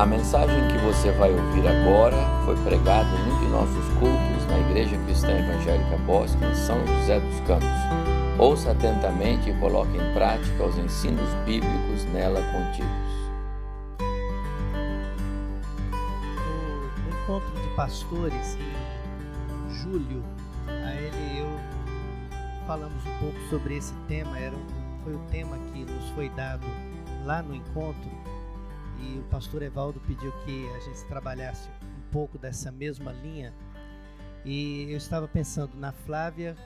A mensagem que você vai ouvir agora foi pregada em um de nossos cultos na Igreja Cristã Evangélica Bosque, em São José dos Campos. Ouça atentamente e coloque em prática os ensinos bíblicos nela contidos. No encontro de pastores, em julho, a ele e eu falamos um pouco sobre esse tema. Era um, foi o tema que nos foi dado lá no encontro e o pastor Evaldo pediu que a gente trabalhasse um pouco dessa mesma linha. E eu estava pensando na Flávia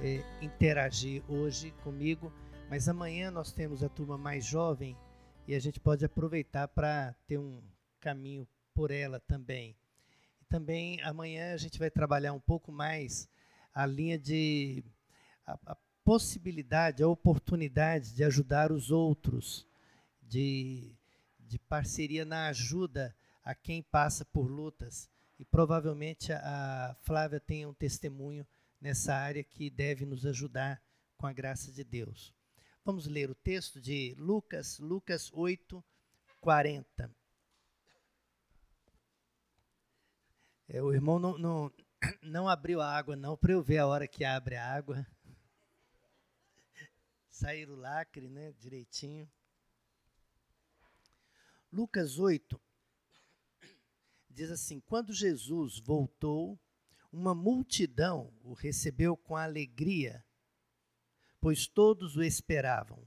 é, interagir hoje comigo, mas amanhã nós temos a turma mais jovem e a gente pode aproveitar para ter um caminho por ela também. E também amanhã a gente vai trabalhar um pouco mais a linha de a, a possibilidade, a oportunidade de ajudar os outros, de de parceria na ajuda a quem passa por lutas. E provavelmente a Flávia tem um testemunho nessa área que deve nos ajudar com a graça de Deus. Vamos ler o texto de Lucas, Lucas 8, 40. É, o irmão não, não, não abriu a água, não, para eu ver a hora que abre a água. Sair o lacre, né, direitinho. Lucas 8 diz assim: Quando Jesus voltou, uma multidão o recebeu com alegria, pois todos o esperavam.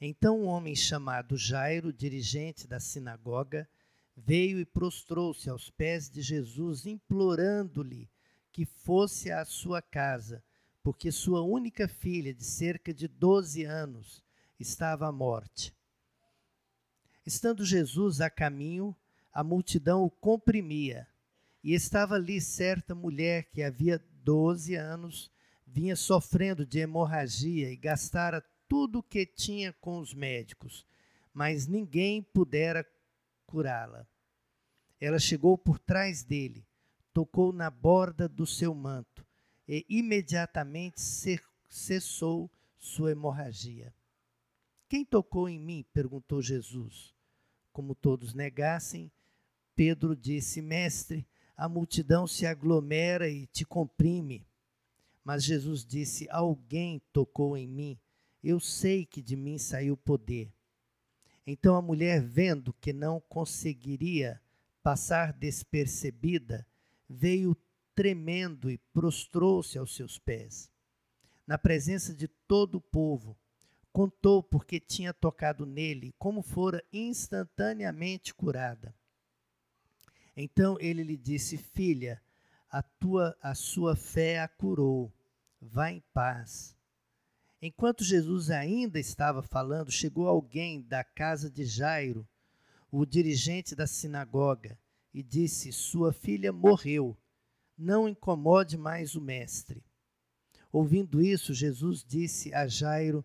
Então um homem chamado Jairo, dirigente da sinagoga, veio e prostrou-se aos pés de Jesus, implorando-lhe que fosse à sua casa, porque sua única filha, de cerca de 12 anos, estava à morte. Estando Jesus a caminho, a multidão o comprimia, e estava ali certa mulher que havia doze anos vinha sofrendo de hemorragia e gastara tudo o que tinha com os médicos, mas ninguém pudera curá-la. Ela chegou por trás dele, tocou na borda do seu manto e imediatamente cessou sua hemorragia. Quem tocou em mim? perguntou Jesus. Como todos negassem, Pedro disse: Mestre, a multidão se aglomera e te comprime. Mas Jesus disse: Alguém tocou em mim, eu sei que de mim saiu poder. Então a mulher, vendo que não conseguiria passar despercebida, veio tremendo e prostrou-se aos seus pés. Na presença de todo o povo, contou porque tinha tocado nele, como fora instantaneamente curada. Então ele lhe disse: Filha, a tua a sua fé a curou. Vá em paz. Enquanto Jesus ainda estava falando, chegou alguém da casa de Jairo, o dirigente da sinagoga, e disse: Sua filha morreu. Não incomode mais o mestre. Ouvindo isso, Jesus disse a Jairo: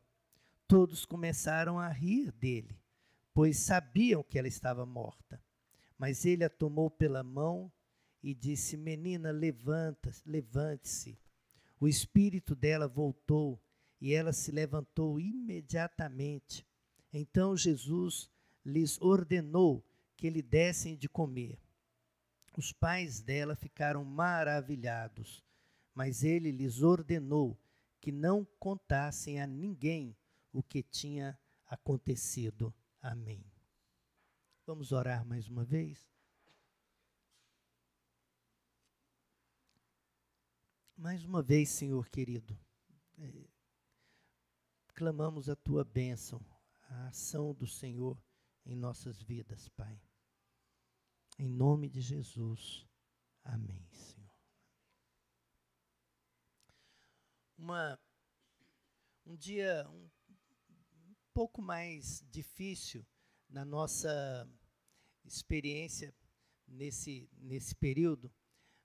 todos começaram a rir dele, pois sabiam que ela estava morta. Mas ele a tomou pela mão e disse: Menina, levanta, levante-se. O espírito dela voltou e ela se levantou imediatamente. Então Jesus lhes ordenou que lhe dessem de comer. Os pais dela ficaram maravilhados, mas ele lhes ordenou que não contassem a ninguém o que tinha acontecido. Amém. Vamos orar mais uma vez? Mais uma vez, Senhor querido, é, clamamos a tua bênção, a ação do Senhor em nossas vidas, Pai. Em nome de Jesus. Amém, Senhor. Uma, um dia, um pouco mais difícil na nossa experiência nesse, nesse período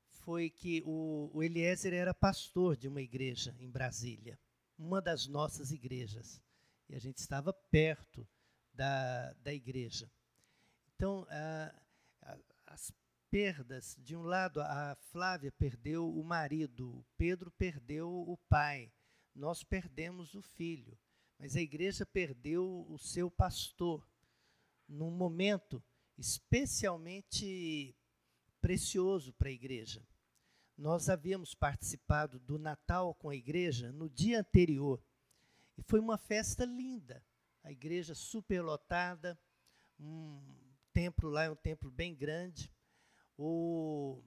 foi que o, o Eliezer era pastor de uma igreja em Brasília, uma das nossas igrejas. E a gente estava perto da, da igreja. Então, a, a, as perdas, de um lado, a Flávia perdeu o marido, o Pedro perdeu o pai, nós perdemos o filho, mas a igreja perdeu o seu pastor num momento especialmente precioso para a igreja. Nós havíamos participado do Natal com a igreja no dia anterior e foi uma festa linda. A igreja superlotada, um templo lá é um templo bem grande, o,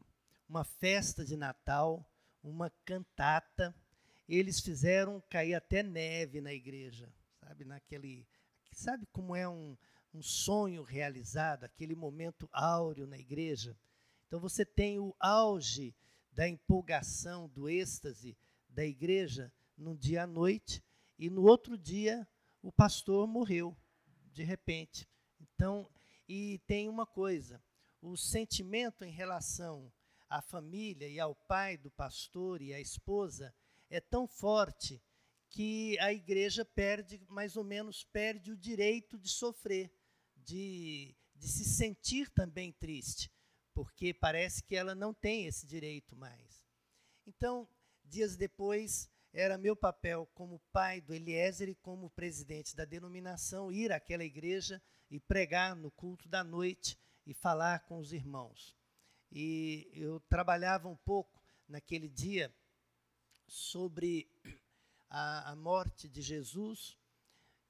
uma festa de Natal, uma cantata. Eles fizeram cair até neve na igreja, sabe, naquele, sabe como é um, um sonho realizado, aquele momento áureo na igreja. Então você tem o auge da empolgação, do êxtase da igreja num dia à noite, e no outro dia o pastor morreu, de repente. Então, e tem uma coisa: o sentimento em relação à família e ao pai do pastor e à esposa é tão forte que a igreja perde, mais ou menos, perde o direito de sofrer de, de se sentir também triste, porque parece que ela não tem esse direito mais. Então, dias depois, era meu papel como pai do Eliezer e como presidente da denominação ir àquela igreja e pregar no culto da noite e falar com os irmãos. E eu trabalhava um pouco naquele dia sobre a, a morte de Jesus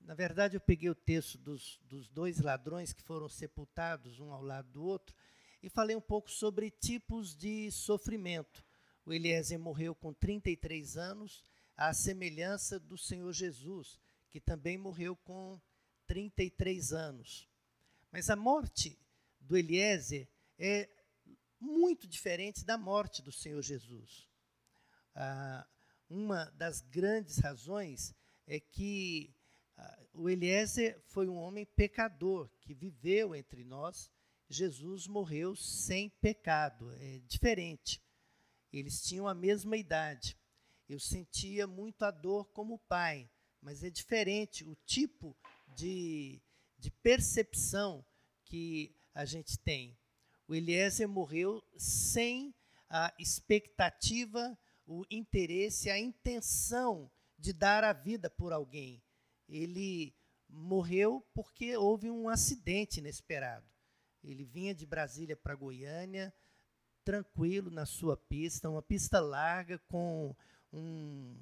na verdade, eu peguei o texto dos, dos dois ladrões que foram sepultados um ao lado do outro e falei um pouco sobre tipos de sofrimento. O Eliezer morreu com 33 anos, à semelhança do Senhor Jesus, que também morreu com 33 anos. Mas a morte do Eliezer é muito diferente da morte do Senhor Jesus. Ah, uma das grandes razões é que o Eliezer foi um homem pecador que viveu entre nós. Jesus morreu sem pecado, é diferente. Eles tinham a mesma idade. Eu sentia muito a dor como pai, mas é diferente o tipo de, de percepção que a gente tem. O Eliezer morreu sem a expectativa, o interesse, a intenção de dar a vida por alguém ele morreu porque houve um acidente inesperado. Ele vinha de Brasília para Goiânia, tranquilo na sua pista, uma pista larga com um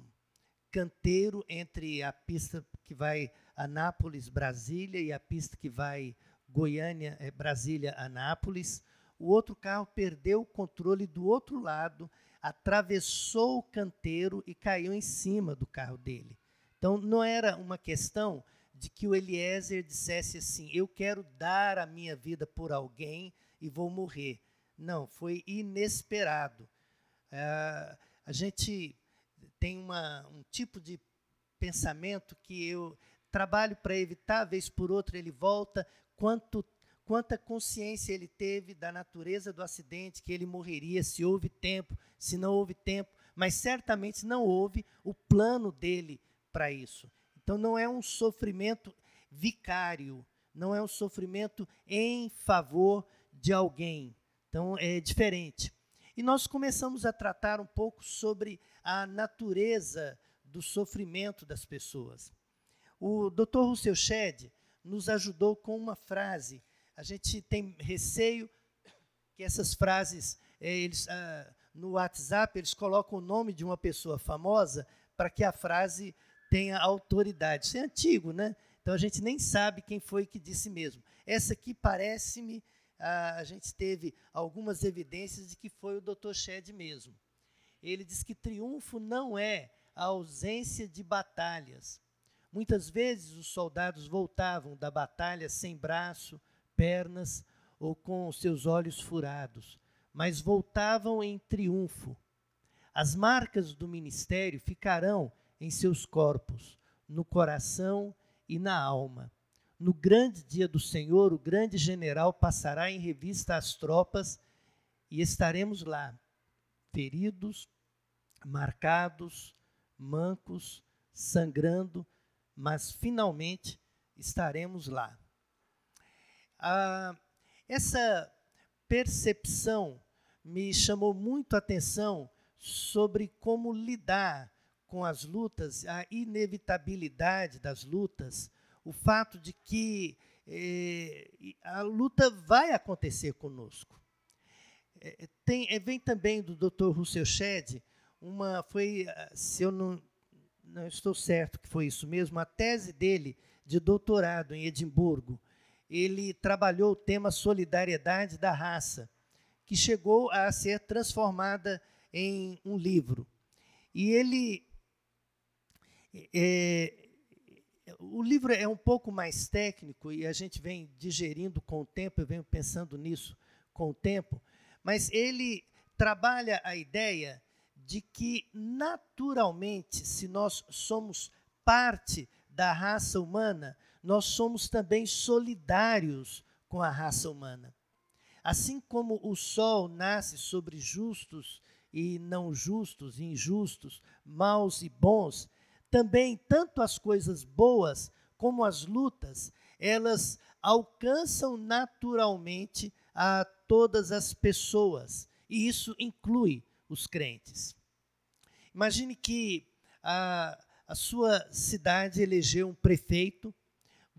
canteiro entre a pista que vai Anápolis, Brasília e a pista que vai Goiânia, é, Brasília, Anápolis. O outro carro perdeu o controle do outro lado, atravessou o canteiro e caiu em cima do carro dele. Então, não era uma questão de que o Eliezer dissesse assim: eu quero dar a minha vida por alguém e vou morrer. Não, foi inesperado. É, a gente tem uma, um tipo de pensamento que eu trabalho para evitar, vez por outra ele volta, quanto, quanta consciência ele teve da natureza do acidente, que ele morreria se houve tempo, se não houve tempo, mas certamente não houve o plano dele para isso. Então não é um sofrimento vicário, não é um sofrimento em favor de alguém. Então é diferente. E nós começamos a tratar um pouco sobre a natureza do sofrimento das pessoas. O Dr. Rousseau Shedd nos ajudou com uma frase. A gente tem receio que essas frases, eh, eles, ah, no WhatsApp, eles colocam o nome de uma pessoa famosa para que a frase tenha autoridade. Isso é antigo, né? Então a gente nem sabe quem foi que disse mesmo. Essa aqui parece-me, a gente teve algumas evidências de que foi o Dr. Shed mesmo. Ele diz que triunfo não é a ausência de batalhas. Muitas vezes os soldados voltavam da batalha sem braço, pernas ou com seus olhos furados, mas voltavam em triunfo. As marcas do ministério ficarão em seus corpos, no coração e na alma. no grande dia do Senhor, o grande general passará em revista as tropas e estaremos lá, feridos, marcados, mancos, sangrando, mas finalmente estaremos lá. Ah, essa percepção me chamou muito a atenção sobre como lidar com as lutas, a inevitabilidade das lutas, o fato de que eh, a luta vai acontecer conosco. É, tem, é, vem também do Dr. Russell Shedd, uma, foi, se eu não, não estou certo que foi isso mesmo, a tese dele de doutorado em Edimburgo, ele trabalhou o tema solidariedade da raça, que chegou a ser transformada em um livro. E ele. É, o livro é um pouco mais técnico e a gente vem digerindo com o tempo, eu venho pensando nisso com o tempo, mas ele trabalha a ideia de que, naturalmente, se nós somos parte da raça humana, nós somos também solidários com a raça humana. Assim como o sol nasce sobre justos e não justos, injustos, maus e bons, também tanto as coisas boas como as lutas, elas alcançam naturalmente a todas as pessoas, e isso inclui os crentes. Imagine que a, a sua cidade elegeu um prefeito,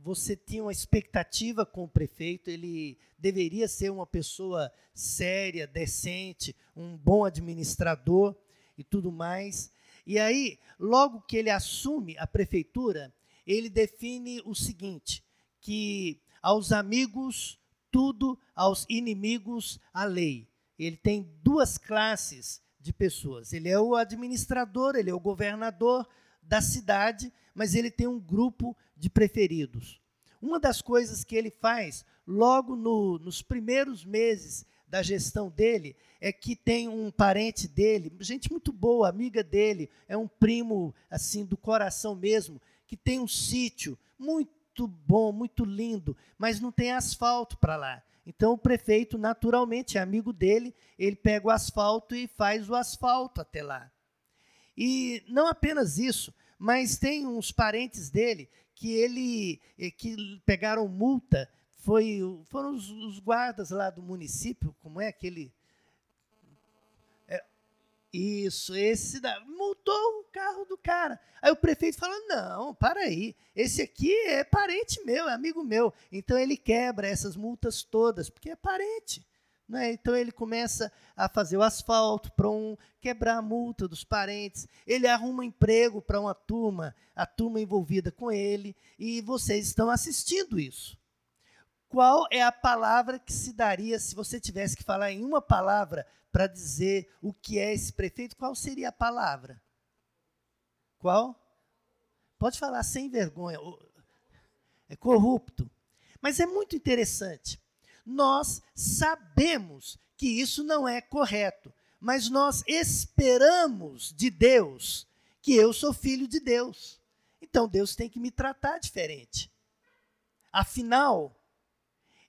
você tinha uma expectativa com o prefeito, ele deveria ser uma pessoa séria, decente, um bom administrador e tudo mais. E aí, logo que ele assume a prefeitura, ele define o seguinte: que aos amigos tudo, aos inimigos a lei. Ele tem duas classes de pessoas. Ele é o administrador, ele é o governador da cidade, mas ele tem um grupo de preferidos. Uma das coisas que ele faz logo no, nos primeiros meses da gestão dele é que tem um parente dele, gente muito boa, amiga dele, é um primo assim do coração mesmo, que tem um sítio muito bom, muito lindo, mas não tem asfalto para lá. Então o prefeito, naturalmente, é amigo dele, ele pega o asfalto e faz o asfalto até lá. E não apenas isso, mas tem uns parentes dele que ele eh, que pegaram multa, foi, foram os, os guardas lá do município, como é aquele isso, esse da, multou o carro do cara. Aí o prefeito fala: não, para aí, esse aqui é parente meu, é amigo meu. Então ele quebra essas multas todas, porque é parente. Né? Então ele começa a fazer o asfalto para um quebrar a multa dos parentes. Ele arruma emprego para uma turma, a turma envolvida com ele, e vocês estão assistindo isso. Qual é a palavra que se daria se você tivesse que falar em uma palavra para dizer o que é esse prefeito, qual seria a palavra? Qual? Pode falar sem vergonha. É corrupto. Mas é muito interessante. Nós sabemos que isso não é correto, mas nós esperamos de Deus que eu sou filho de Deus. Então Deus tem que me tratar diferente. Afinal,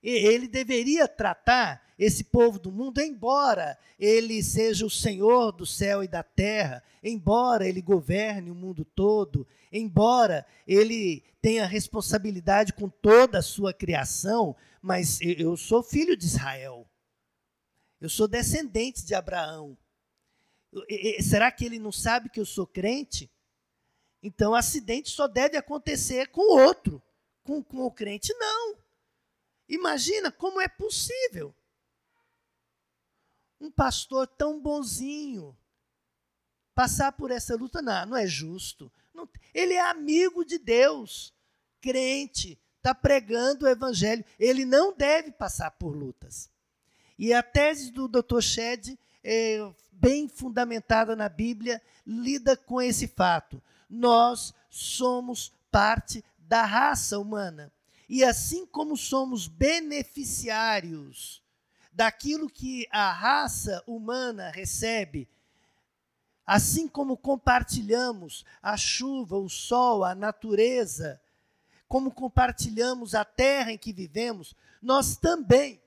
ele deveria tratar esse povo do mundo, embora ele seja o Senhor do céu e da terra, embora ele governe o mundo todo, embora ele tenha responsabilidade com toda a sua criação, mas eu sou filho de Israel. Eu sou descendente de Abraão. Será que ele não sabe que eu sou crente? Então, acidente só deve acontecer com outro. Com, com o crente, não. Imagina como é possível um pastor tão bonzinho passar por essa luta. Não, não é justo. Não, ele é amigo de Deus, crente, está pregando o evangelho. Ele não deve passar por lutas. E a tese do Dr. Shedd, é, bem fundamentada na Bíblia, lida com esse fato. Nós somos parte da raça humana. E assim como somos beneficiários daquilo que a raça humana recebe, assim como compartilhamos a chuva, o sol, a natureza, como compartilhamos a terra em que vivemos, nós também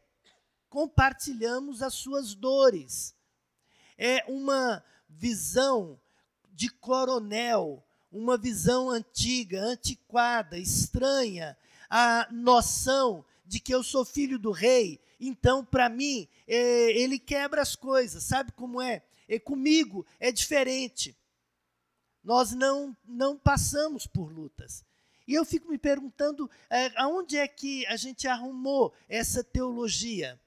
compartilhamos as suas dores. É uma visão de coronel, uma visão antiga, antiquada, estranha, a noção de que eu sou filho do rei, então, para mim, é, ele quebra as coisas, sabe como é? E comigo é diferente. Nós não, não passamos por lutas. E eu fico me perguntando é, aonde é que a gente arrumou essa teologia?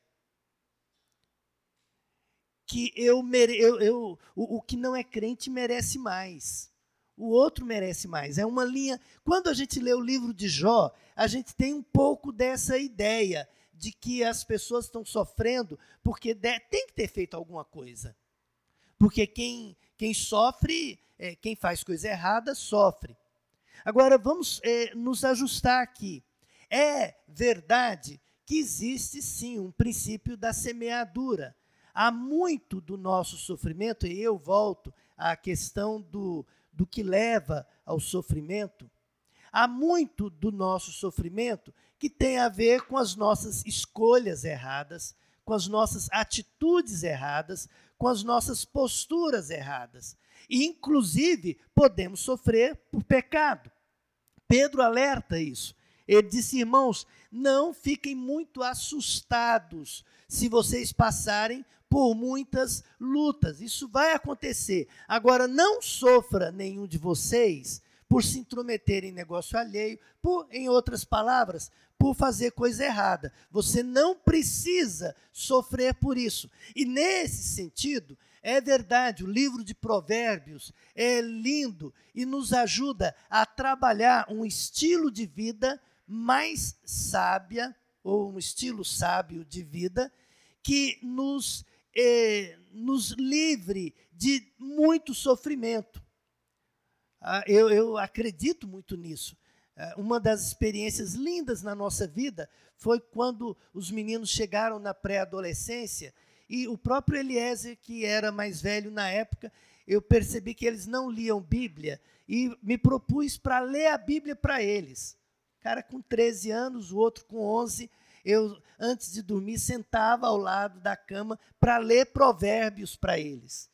Que eu, mere, eu, eu o, o que não é crente merece mais. O outro merece mais. É uma linha. Quando a gente lê o livro de Jó, a gente tem um pouco dessa ideia de que as pessoas estão sofrendo porque de, tem que ter feito alguma coisa. Porque quem, quem sofre, é, quem faz coisa errada, sofre. Agora, vamos é, nos ajustar aqui. É verdade que existe sim um princípio da semeadura. Há muito do nosso sofrimento, e eu volto à questão do, do que leva ao sofrimento. Há muito do nosso sofrimento que tem a ver com as nossas escolhas erradas, com as nossas atitudes erradas, com as nossas posturas erradas. E, inclusive, podemos sofrer por pecado. Pedro alerta isso. Ele disse, irmãos, não fiquem muito assustados se vocês passarem por muitas lutas. Isso vai acontecer. Agora, não sofra nenhum de vocês por se intrometer em negócio alheio, por, em outras palavras, por fazer coisa errada. Você não precisa sofrer por isso. E nesse sentido, é verdade, o livro de Provérbios é lindo e nos ajuda a trabalhar um estilo de vida mais sábia, ou um estilo sábio de vida, que nos, eh, nos livre de muito sofrimento. Ah, eu, eu acredito muito nisso. É, uma das experiências lindas na nossa vida foi quando os meninos chegaram na pré-adolescência e o próprio Eliezer, que era mais velho na época, eu percebi que eles não liam Bíblia e me propus para ler a Bíblia para eles. Cara com 13 anos, o outro com 11, eu antes de dormir sentava ao lado da cama para ler provérbios para eles.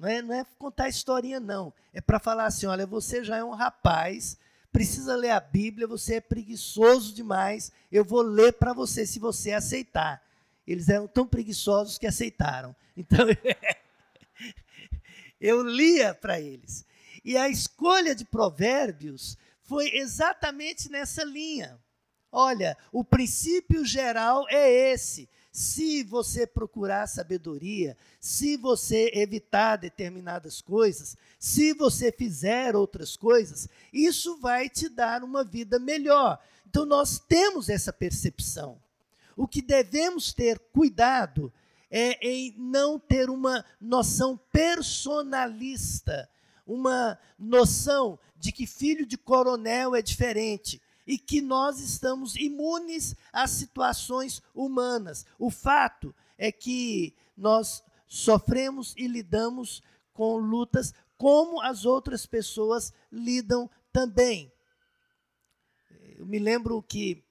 Não é, não é contar historinha, não. É para falar assim: olha, você já é um rapaz, precisa ler a Bíblia, você é preguiçoso demais, eu vou ler para você se você aceitar. Eles eram tão preguiçosos que aceitaram. Então, eu lia para eles. E a escolha de provérbios foi exatamente nessa linha. Olha, o princípio geral é esse se você procurar sabedoria, se você evitar determinadas coisas, se você fizer outras coisas, isso vai te dar uma vida melhor. Então, nós temos essa percepção. O que devemos ter cuidado é em não ter uma noção personalista, uma noção de que filho de coronel é diferente e que nós estamos imunes às situações humanas. O fato é que nós sofremos e lidamos com lutas como as outras pessoas lidam também. Eu me lembro que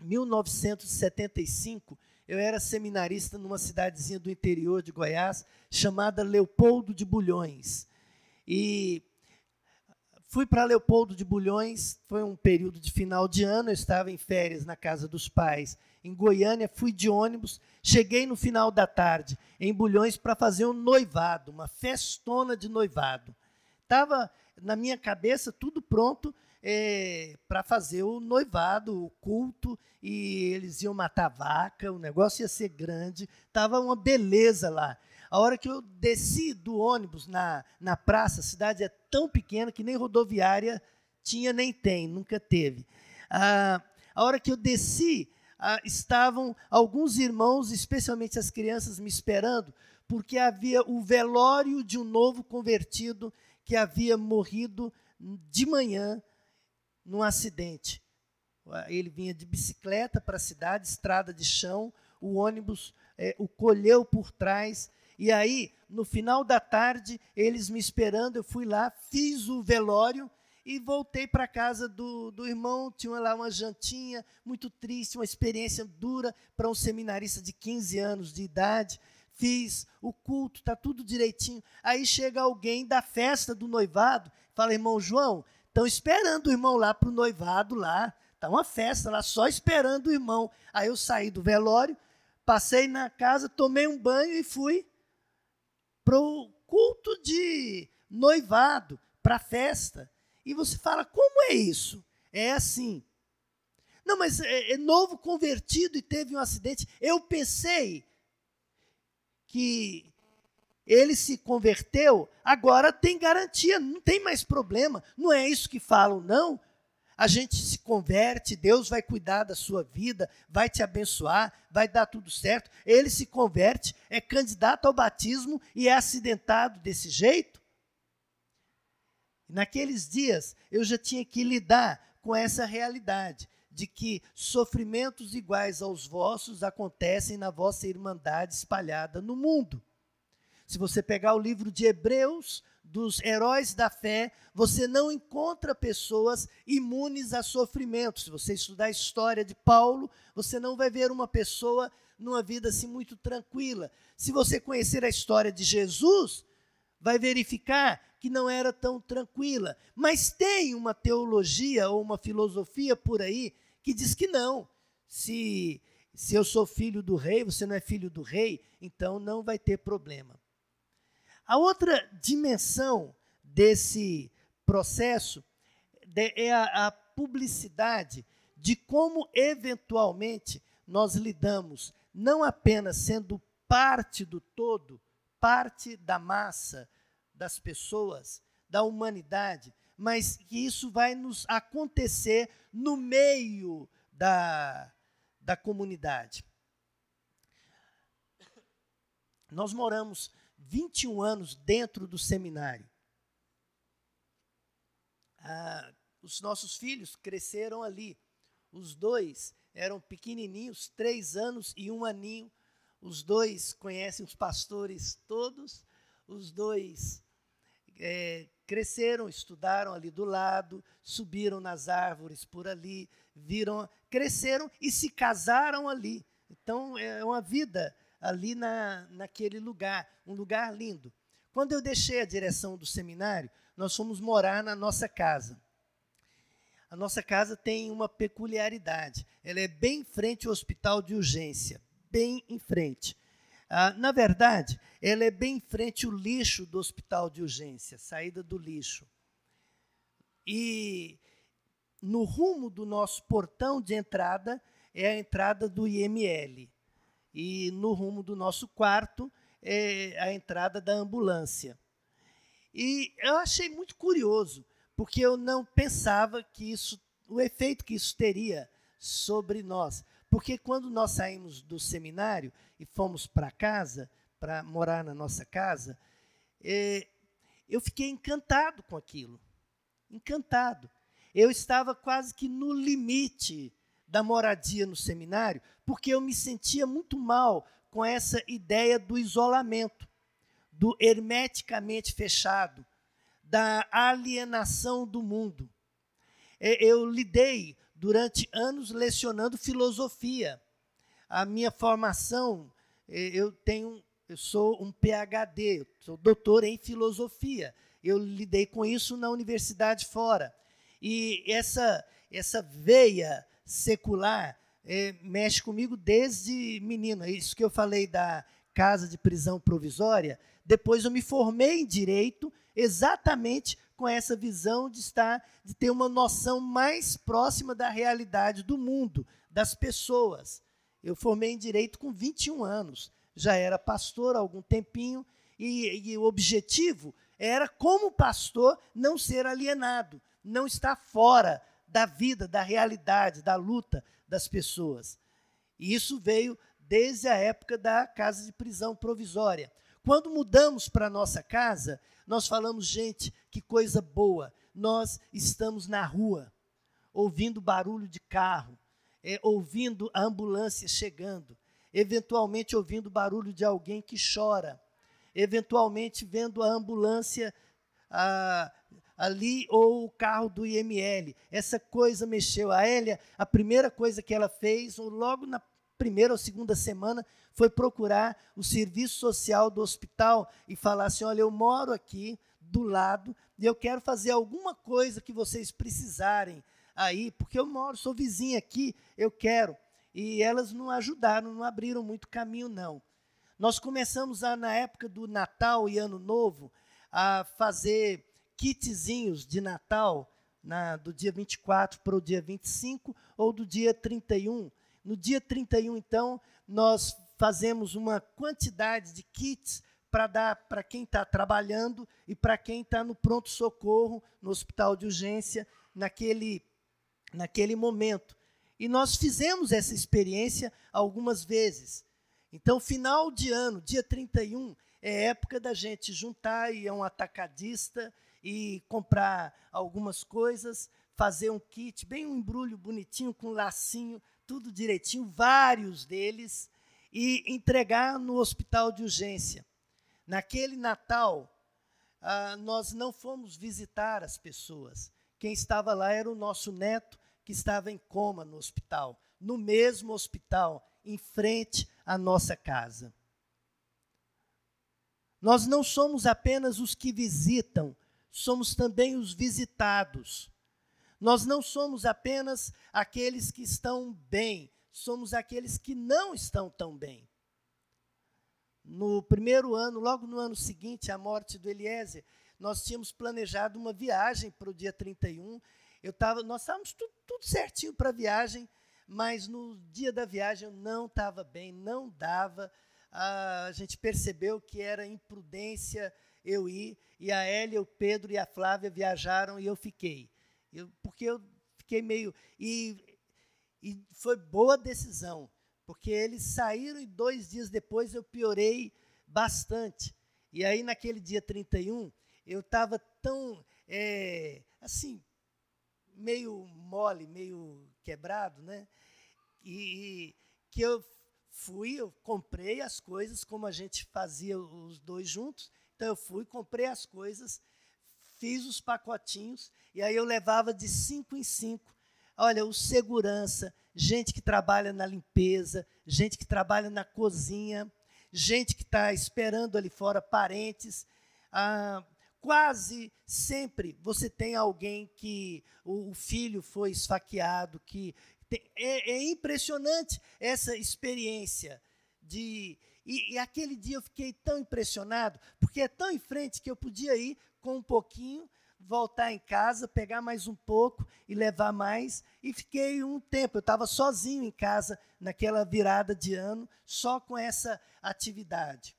em 1975 eu era seminarista numa cidadezinha do interior de Goiás chamada Leopoldo de Bulhões. E Fui para Leopoldo de Bulhões, foi um período de final de ano, eu estava em férias na casa dos pais. Em Goiânia, fui de ônibus, cheguei no final da tarde em Bulhões para fazer um noivado, uma festona de noivado. Estava na minha cabeça tudo pronto é, para fazer o noivado, o culto, e eles iam matar vaca, o negócio ia ser grande, estava uma beleza lá. A hora que eu desci do ônibus na, na praça, a cidade é tão pequena que nem rodoviária tinha nem tem, nunca teve. Ah, a hora que eu desci, ah, estavam alguns irmãos, especialmente as crianças, me esperando, porque havia o velório de um novo convertido que havia morrido de manhã num acidente. Ele vinha de bicicleta para a cidade, estrada de chão, o ônibus é, o colheu por trás e aí, no final da tarde, eles me esperando, eu fui lá, fiz o velório e voltei para casa do, do irmão. Tinha lá uma jantinha, muito triste, uma experiência dura para um seminarista de 15 anos de idade. Fiz o culto, está tudo direitinho. Aí chega alguém da festa do noivado, fala, irmão João, estão esperando o irmão lá para o noivado lá. Está uma festa lá, só esperando o irmão. Aí eu saí do velório, passei na casa, tomei um banho e fui para o culto de noivado, para a festa. E você fala, como é isso? É assim. Não, mas é, é novo convertido e teve um acidente. Eu pensei que ele se converteu, agora tem garantia, não tem mais problema. Não é isso que falam, não. A gente se converte, Deus vai cuidar da sua vida, vai te abençoar, vai dar tudo certo. Ele se converte, é candidato ao batismo e é acidentado desse jeito. Naqueles dias, eu já tinha que lidar com essa realidade de que sofrimentos iguais aos vossos acontecem na vossa irmandade espalhada no mundo. Se você pegar o livro de Hebreus, dos heróis da fé, você não encontra pessoas imunes a sofrimento. Se você estudar a história de Paulo, você não vai ver uma pessoa numa vida assim muito tranquila. Se você conhecer a história de Jesus, vai verificar que não era tão tranquila. Mas tem uma teologia ou uma filosofia por aí que diz que não. Se, se eu sou filho do rei, você não é filho do rei, então não vai ter problema. A outra dimensão desse processo é a, a publicidade de como, eventualmente, nós lidamos, não apenas sendo parte do todo, parte da massa, das pessoas, da humanidade, mas que isso vai nos acontecer no meio da, da comunidade. Nós moramos 21 anos dentro do seminário. Ah, os nossos filhos cresceram ali. Os dois eram pequenininhos, três anos e um aninho. Os dois conhecem os pastores todos. Os dois é, cresceram, estudaram ali do lado, subiram nas árvores por ali, viram, cresceram e se casaram ali. Então é uma vida ali na, naquele lugar, um lugar lindo. Quando eu deixei a direção do seminário, nós fomos morar na nossa casa. A nossa casa tem uma peculiaridade. Ela é bem em frente ao hospital de urgência, bem em frente. Ah, na verdade, ela é bem em frente ao lixo do hospital de urgência, saída do lixo. E no rumo do nosso portão de entrada é a entrada do IML. E no rumo do nosso quarto é a entrada da ambulância. E eu achei muito curioso, porque eu não pensava que isso, o efeito que isso teria sobre nós. Porque quando nós saímos do seminário e fomos para casa, para morar na nossa casa, é, eu fiquei encantado com aquilo. Encantado. Eu estava quase que no limite da moradia no seminário, porque eu me sentia muito mal com essa ideia do isolamento, do hermeticamente fechado, da alienação do mundo. É, eu lidei durante anos lecionando filosofia. A minha formação, é, eu tenho, eu sou um PhD, sou doutor em filosofia. Eu lidei com isso na universidade fora. E essa essa veia secular é, mexe comigo desde menino. É isso que eu falei da casa de prisão provisória. Depois eu me formei em direito exatamente com essa visão de estar, de ter uma noção mais próxima da realidade do mundo, das pessoas. Eu formei em direito com 21 anos, já era pastor há algum tempinho, e, e o objetivo era, como pastor, não ser alienado, não estar fora da vida, da realidade, da luta das pessoas. E isso veio desde a época da casa de prisão provisória. Quando mudamos para nossa casa, nós falamos, gente, que coisa boa, nós estamos na rua, ouvindo barulho de carro, é, ouvindo a ambulância chegando, eventualmente ouvindo barulho de alguém que chora, eventualmente vendo a ambulância ah, ali ou o carro do IML. Essa coisa mexeu. A Hélia, a primeira coisa que ela fez, logo na primeira ou segunda semana, foi procurar o serviço social do hospital e falar assim: olha, eu moro aqui do lado e eu quero fazer alguma coisa que vocês precisarem aí, porque eu moro, sou vizinha aqui, eu quero. E elas não ajudaram, não abriram muito caminho, não. Nós começamos a, na época do Natal e Ano Novo a fazer kitzinhos de Natal na, do dia 24 para o dia 25 ou do dia 31. No dia 31, então, nós fazemos uma quantidade de kits para dar para quem está trabalhando e para quem está no pronto-socorro, no hospital de urgência, naquele, naquele momento. E nós fizemos essa experiência algumas vezes. Então, final de ano, dia 31, é época da gente juntar e é um atacadista e comprar algumas coisas, fazer um kit, bem um embrulho bonitinho, com lacinho, tudo direitinho, vários deles, e entregar no hospital de urgência. Naquele Natal, ah, nós não fomos visitar as pessoas. Quem estava lá era o nosso neto, que estava em coma no hospital, no mesmo hospital, em frente à nossa casa. Nós não somos apenas os que visitam, somos também os visitados. Nós não somos apenas aqueles que estão bem, somos aqueles que não estão tão bem. No primeiro ano, logo no ano seguinte à morte do Eliezer, nós tínhamos planejado uma viagem para o dia 31. Eu tava, nós estávamos tudo, tudo certinho para a viagem, mas no dia da viagem eu não estava bem, não dava. a gente percebeu que era imprudência eu ir, e a Hélia, o Pedro e a Flávia viajaram e eu fiquei. Eu, porque eu fiquei meio. E, e foi boa decisão, porque eles saíram e dois dias depois eu piorei bastante. E aí, naquele dia 31, eu estava tão, é, assim, meio mole, meio quebrado, né? E, e que eu fui, eu comprei as coisas como a gente fazia os dois juntos, então eu fui, comprei as coisas, fiz os pacotinhos e aí eu levava de cinco em cinco. Olha, o segurança, gente que trabalha na limpeza, gente que trabalha na cozinha, gente que está esperando ali fora, parentes. Ah, quase sempre você tem alguém que o, filho foi esfaqueado, que tem, é, é impressionante essa experiência de e, e, aquele dia eu fiquei tão impressionado, porque é tão em frente que eu podia ir com um pouquinho, voltar em casa, pegar mais um pouco e levar mais. E fiquei um tempo, eu estava sozinho em casa naquela virada de ano, só com essa atividade.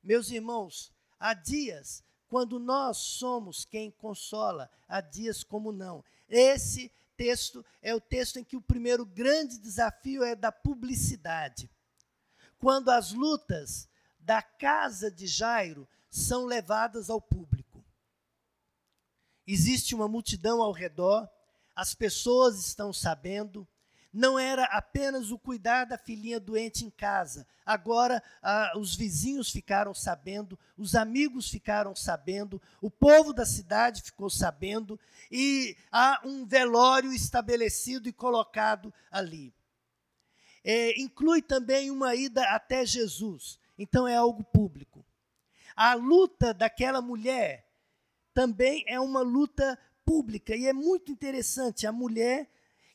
Meus irmãos, há dias, quando nós somos quem consola, há dias como não. Esse texto é o texto em que o primeiro grande desafio é da publicidade quando as lutas da casa de Jairo são levadas ao público. Existe uma multidão ao redor, as pessoas estão sabendo. Não era apenas o cuidar da filhinha doente em casa. Agora ah, os vizinhos ficaram sabendo, os amigos ficaram sabendo, o povo da cidade ficou sabendo, e há um velório estabelecido e colocado ali é, inclui também uma ida até Jesus. Então é algo público. A luta daquela mulher também é uma luta pública e é muito interessante. A mulher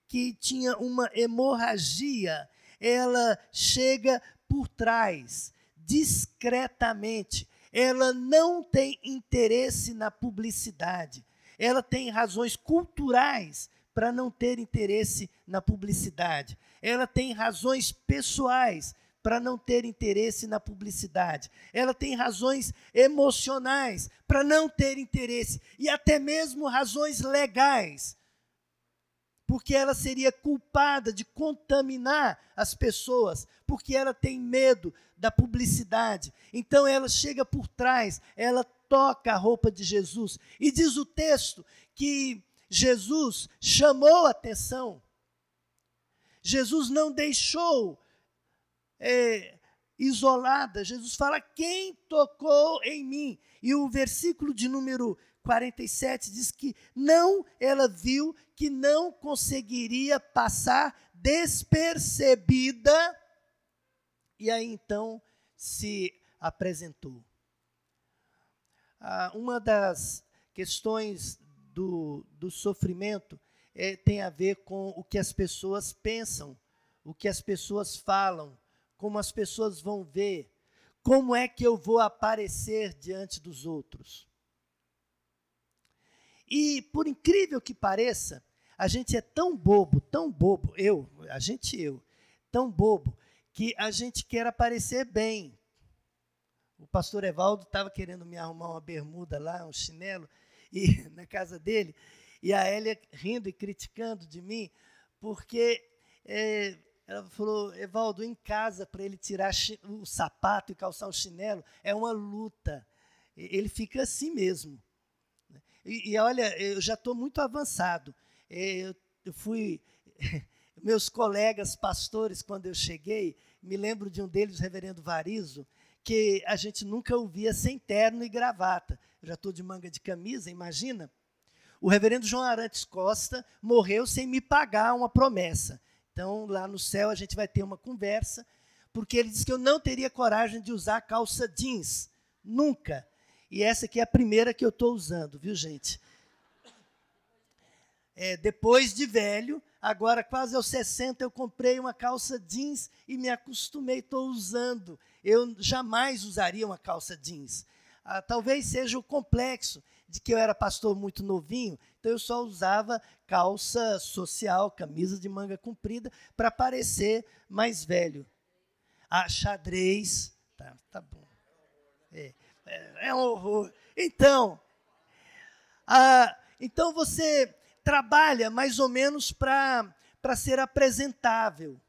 que tinha uma hemorragia, ela chega por trás, discretamente. Ela não tem interesse na publicidade. Ela tem razões culturais para não ter interesse na publicidade ela tem razões pessoais para não ter interesse na publicidade. Ela tem razões emocionais para não ter interesse e até mesmo razões legais. Porque ela seria culpada de contaminar as pessoas, porque ela tem medo da publicidade. Então ela chega por trás, ela toca a roupa de Jesus. E diz o texto que Jesus chamou a atenção Jesus não deixou é, isolada. Jesus fala: Quem tocou em mim? E o versículo de número 47 diz que não, ela viu que não conseguiria passar despercebida. E aí então se apresentou. Ah, uma das questões do, do sofrimento é, tem a ver com o que as pessoas pensam, o que as pessoas falam, como as pessoas vão ver, como é que eu vou aparecer diante dos outros. E, por incrível que pareça, a gente é tão bobo, tão bobo, eu, a gente eu, tão bobo, que a gente quer aparecer bem. O pastor Evaldo estava querendo me arrumar uma bermuda lá, um chinelo, e na casa dele, e a Hélia rindo e criticando de mim, porque é, ela falou, Evaldo, em casa, para ele tirar o sapato e calçar o chinelo, é uma luta. Ele fica assim mesmo. E, e olha, eu já estou muito avançado. É, eu, eu fui. Meus colegas pastores, quando eu cheguei, me lembro de um deles, o reverendo Varizo, que a gente nunca ouvia sem terno e gravata. Eu já estou de manga de camisa, imagina. O reverendo João Arantes Costa morreu sem me pagar uma promessa. Então, lá no céu, a gente vai ter uma conversa, porque ele disse que eu não teria coragem de usar calça jeans. Nunca. E essa aqui é a primeira que eu estou usando, viu, gente? É, depois de velho, agora quase aos 60, eu comprei uma calça jeans e me acostumei, estou usando. Eu jamais usaria uma calça jeans. Ah, talvez seja o complexo de que eu era pastor muito novinho, então eu só usava calça social, camisa de manga comprida, para parecer mais velho. Ah, xadrez, tá, tá bom. É, é, é um horror. Então, ah, então você trabalha mais ou menos para ser apresentável.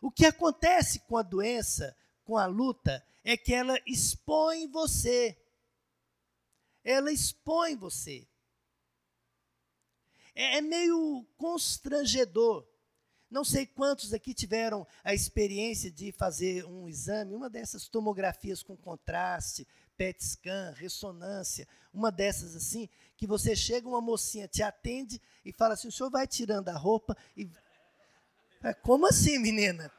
O que acontece com a doença, com a luta, é que ela expõe você ela expõe você. É, é meio constrangedor. Não sei quantos aqui tiveram a experiência de fazer um exame, uma dessas tomografias com contraste, PET scan, ressonância, uma dessas assim, que você chega, uma mocinha te atende e fala assim: o senhor vai tirando a roupa e. É, como assim, menina?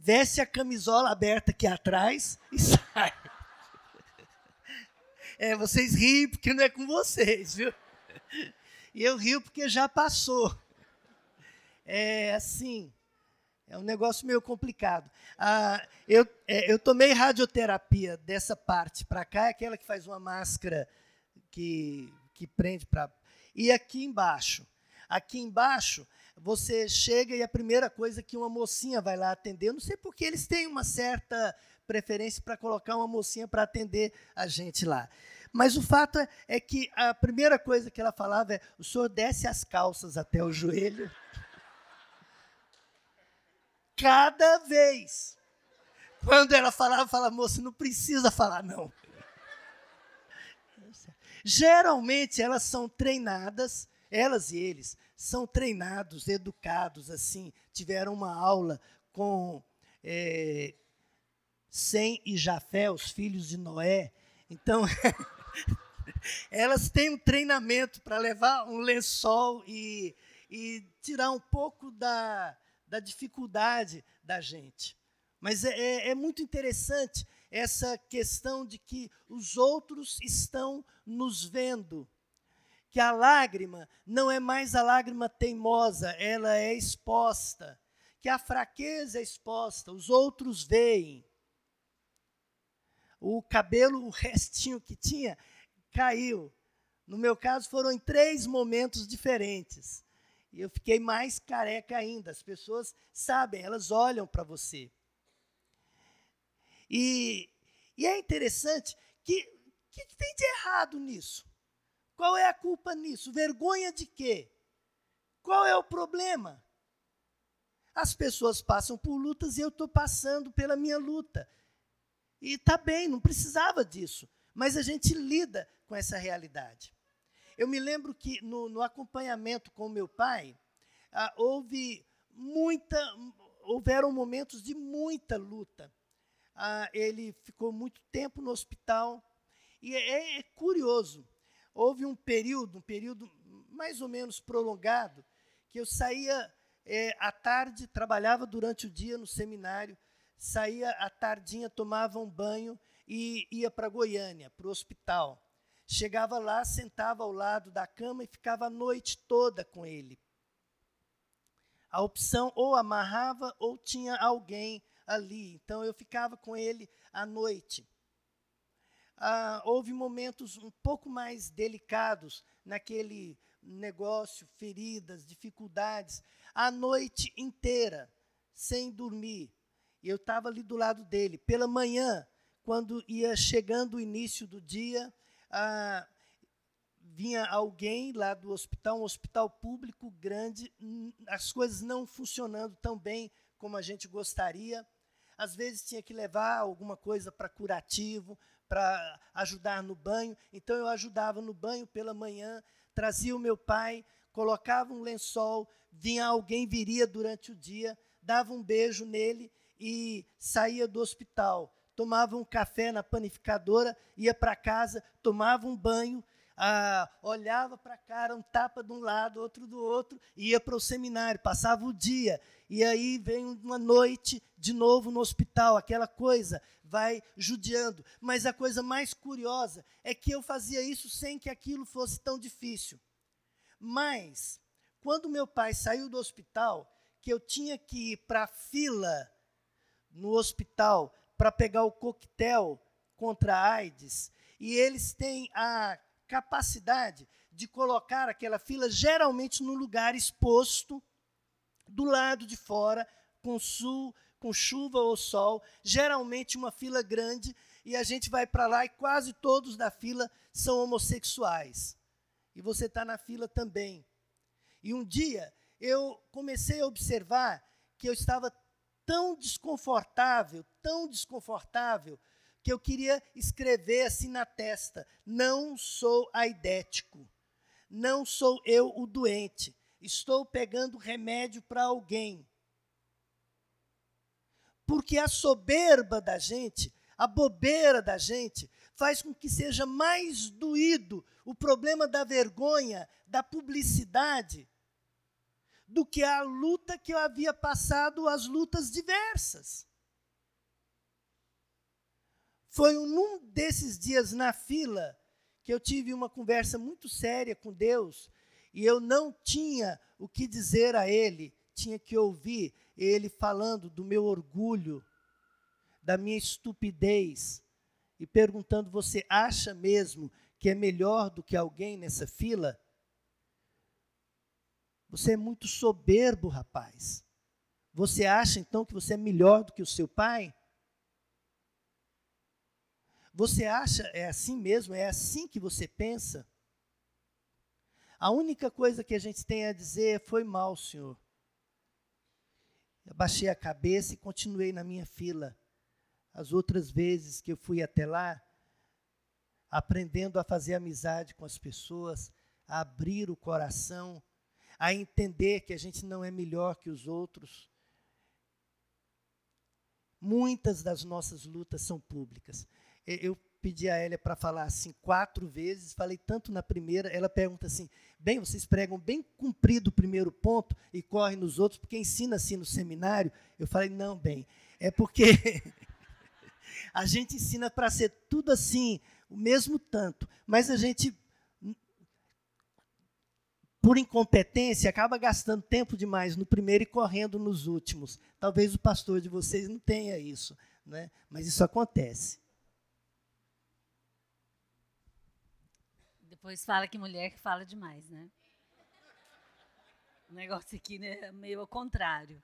Veste a camisola aberta aqui atrás e sai. É, vocês riem porque não é com vocês, viu? E eu rio porque já passou. É assim, é um negócio meio complicado. Ah, eu, é, eu tomei radioterapia dessa parte para cá, é aquela que faz uma máscara que, que prende para. E aqui embaixo. Aqui embaixo você chega e a primeira coisa que uma mocinha vai lá atender, não sei porque eles têm uma certa preferência para colocar uma mocinha para atender a gente lá. Mas o fato é, é, que a primeira coisa que ela falava é: o senhor desce as calças até o joelho. Cada vez. Quando ela falava, falava, moça, não precisa falar, não. Geralmente elas são treinadas, elas e eles, são treinados, educados, assim, tiveram uma aula com é, Sem e Jafé, os filhos de Noé. Então, elas têm um treinamento para levar um lençol e, e tirar um pouco da, da dificuldade da gente. Mas é, é, é muito interessante essa questão de que os outros estão nos vendo que a lágrima não é mais a lágrima teimosa, ela é exposta, que a fraqueza é exposta, os outros veem. O cabelo, o restinho que tinha, caiu. No meu caso, foram em três momentos diferentes. E eu fiquei mais careca ainda. As pessoas sabem, elas olham para você. E, e, é interessante que o que, que tem de errado nisso? Qual é a culpa nisso? Vergonha de quê? Qual é o problema? As pessoas passam por lutas e eu estou passando pela minha luta. E está bem, não precisava disso. Mas a gente lida com essa realidade. Eu me lembro que no, no acompanhamento com meu pai, ah, houve muita, houveram momentos de muita luta. Ah, ele ficou muito tempo no hospital e é, é curioso. Houve um período, um período mais ou menos prolongado, que eu saía é, à tarde, trabalhava durante o dia no seminário, saía à tardinha, tomava um banho e ia para Goiânia, para o hospital. Chegava lá, sentava ao lado da cama e ficava a noite toda com ele. A opção ou amarrava ou tinha alguém ali. Então eu ficava com ele à noite. Ah, houve momentos um pouco mais delicados naquele negócio, feridas, dificuldades, a noite inteira, sem dormir. Eu estava ali do lado dele. Pela manhã, quando ia chegando o início do dia, ah, vinha alguém lá do hospital, um hospital público grande, as coisas não funcionando tão bem como a gente gostaria. Às vezes tinha que levar alguma coisa para curativo, para ajudar no banho. Então eu ajudava no banho pela manhã, trazia o meu pai, colocava um lençol, vinha alguém, viria durante o dia, dava um beijo nele e saía do hospital. Tomava um café na panificadora, ia para casa, tomava um banho, ah, olhava para cara, um tapa de um lado, outro do outro, ia para o seminário, passava o dia. E aí vem uma noite de novo no hospital, aquela coisa vai judiando. Mas a coisa mais curiosa é que eu fazia isso sem que aquilo fosse tão difícil. Mas, quando meu pai saiu do hospital, que eu tinha que ir para a fila no hospital para pegar o coquetel contra a AIDS, e eles têm a capacidade de colocar aquela fila geralmente no lugar exposto, do lado de fora, com sul, com chuva ou sol, geralmente uma fila grande, e a gente vai para lá e quase todos da fila são homossexuais. E você está na fila também. E um dia eu comecei a observar que eu estava tão desconfortável, tão desconfortável, que eu queria escrever assim na testa: não sou aidético, não sou eu o doente, estou pegando remédio para alguém. Porque a soberba da gente, a bobeira da gente, faz com que seja mais doído o problema da vergonha, da publicidade, do que a luta que eu havia passado, as lutas diversas. Foi num desses dias na fila que eu tive uma conversa muito séria com Deus e eu não tinha o que dizer a Ele, tinha que ouvir Ele falando do meu orgulho, da minha estupidez e perguntando: Você acha mesmo que é melhor do que alguém nessa fila? Você é muito soberbo, rapaz. Você acha então que você é melhor do que o seu pai? Você acha é assim mesmo? É assim que você pensa? A única coisa que a gente tem a dizer é: foi mal, Senhor. Eu baixei a cabeça e continuei na minha fila. As outras vezes que eu fui até lá, aprendendo a fazer amizade com as pessoas, a abrir o coração, a entender que a gente não é melhor que os outros. Muitas das nossas lutas são públicas eu pedi a Elia para falar assim quatro vezes, falei tanto na primeira, ela pergunta assim, bem, vocês pregam bem cumprido o primeiro ponto e correm nos outros, porque ensina assim no seminário? Eu falei, não, bem, é porque a gente ensina para ser tudo assim, o mesmo tanto, mas a gente, por incompetência, acaba gastando tempo demais no primeiro e correndo nos últimos. Talvez o pastor de vocês não tenha isso, né? mas isso acontece. Depois fala que mulher que fala demais, né? O negócio aqui né, é meio ao contrário.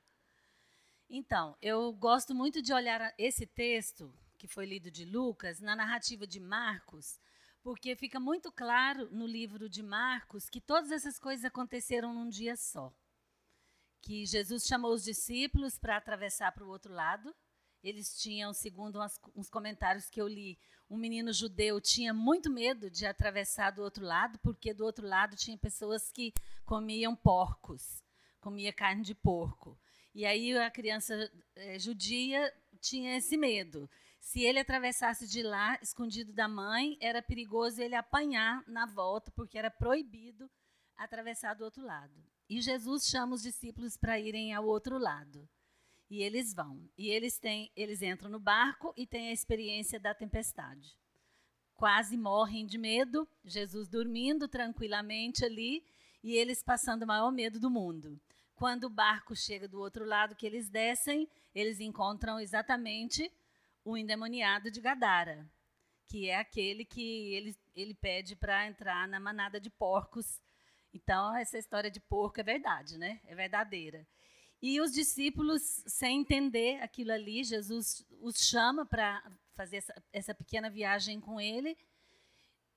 Então, eu gosto muito de olhar esse texto que foi lido de Lucas na narrativa de Marcos, porque fica muito claro no livro de Marcos que todas essas coisas aconteceram num dia só. Que Jesus chamou os discípulos para atravessar para o outro lado. Eles tinham, segundo uns comentários que eu li, um menino judeu tinha muito medo de atravessar do outro lado, porque do outro lado tinha pessoas que comiam porcos. comia carne de porco. E aí a criança é, judia tinha esse medo. Se ele atravessasse de lá, escondido da mãe, era perigoso ele apanhar na volta, porque era proibido atravessar do outro lado. E Jesus chama os discípulos para irem ao outro lado. E eles vão. E eles têm, eles entram no barco e têm a experiência da tempestade. Quase morrem de medo, Jesus dormindo tranquilamente ali e eles passando o maior medo do mundo. Quando o barco chega do outro lado que eles descem, eles encontram exatamente o endemoniado de Gadara, que é aquele que ele, ele pede para entrar na manada de porcos. Então, essa história de porco é verdade, né? É verdadeira. E os discípulos, sem entender aquilo ali, Jesus os chama para fazer essa, essa pequena viagem com ele,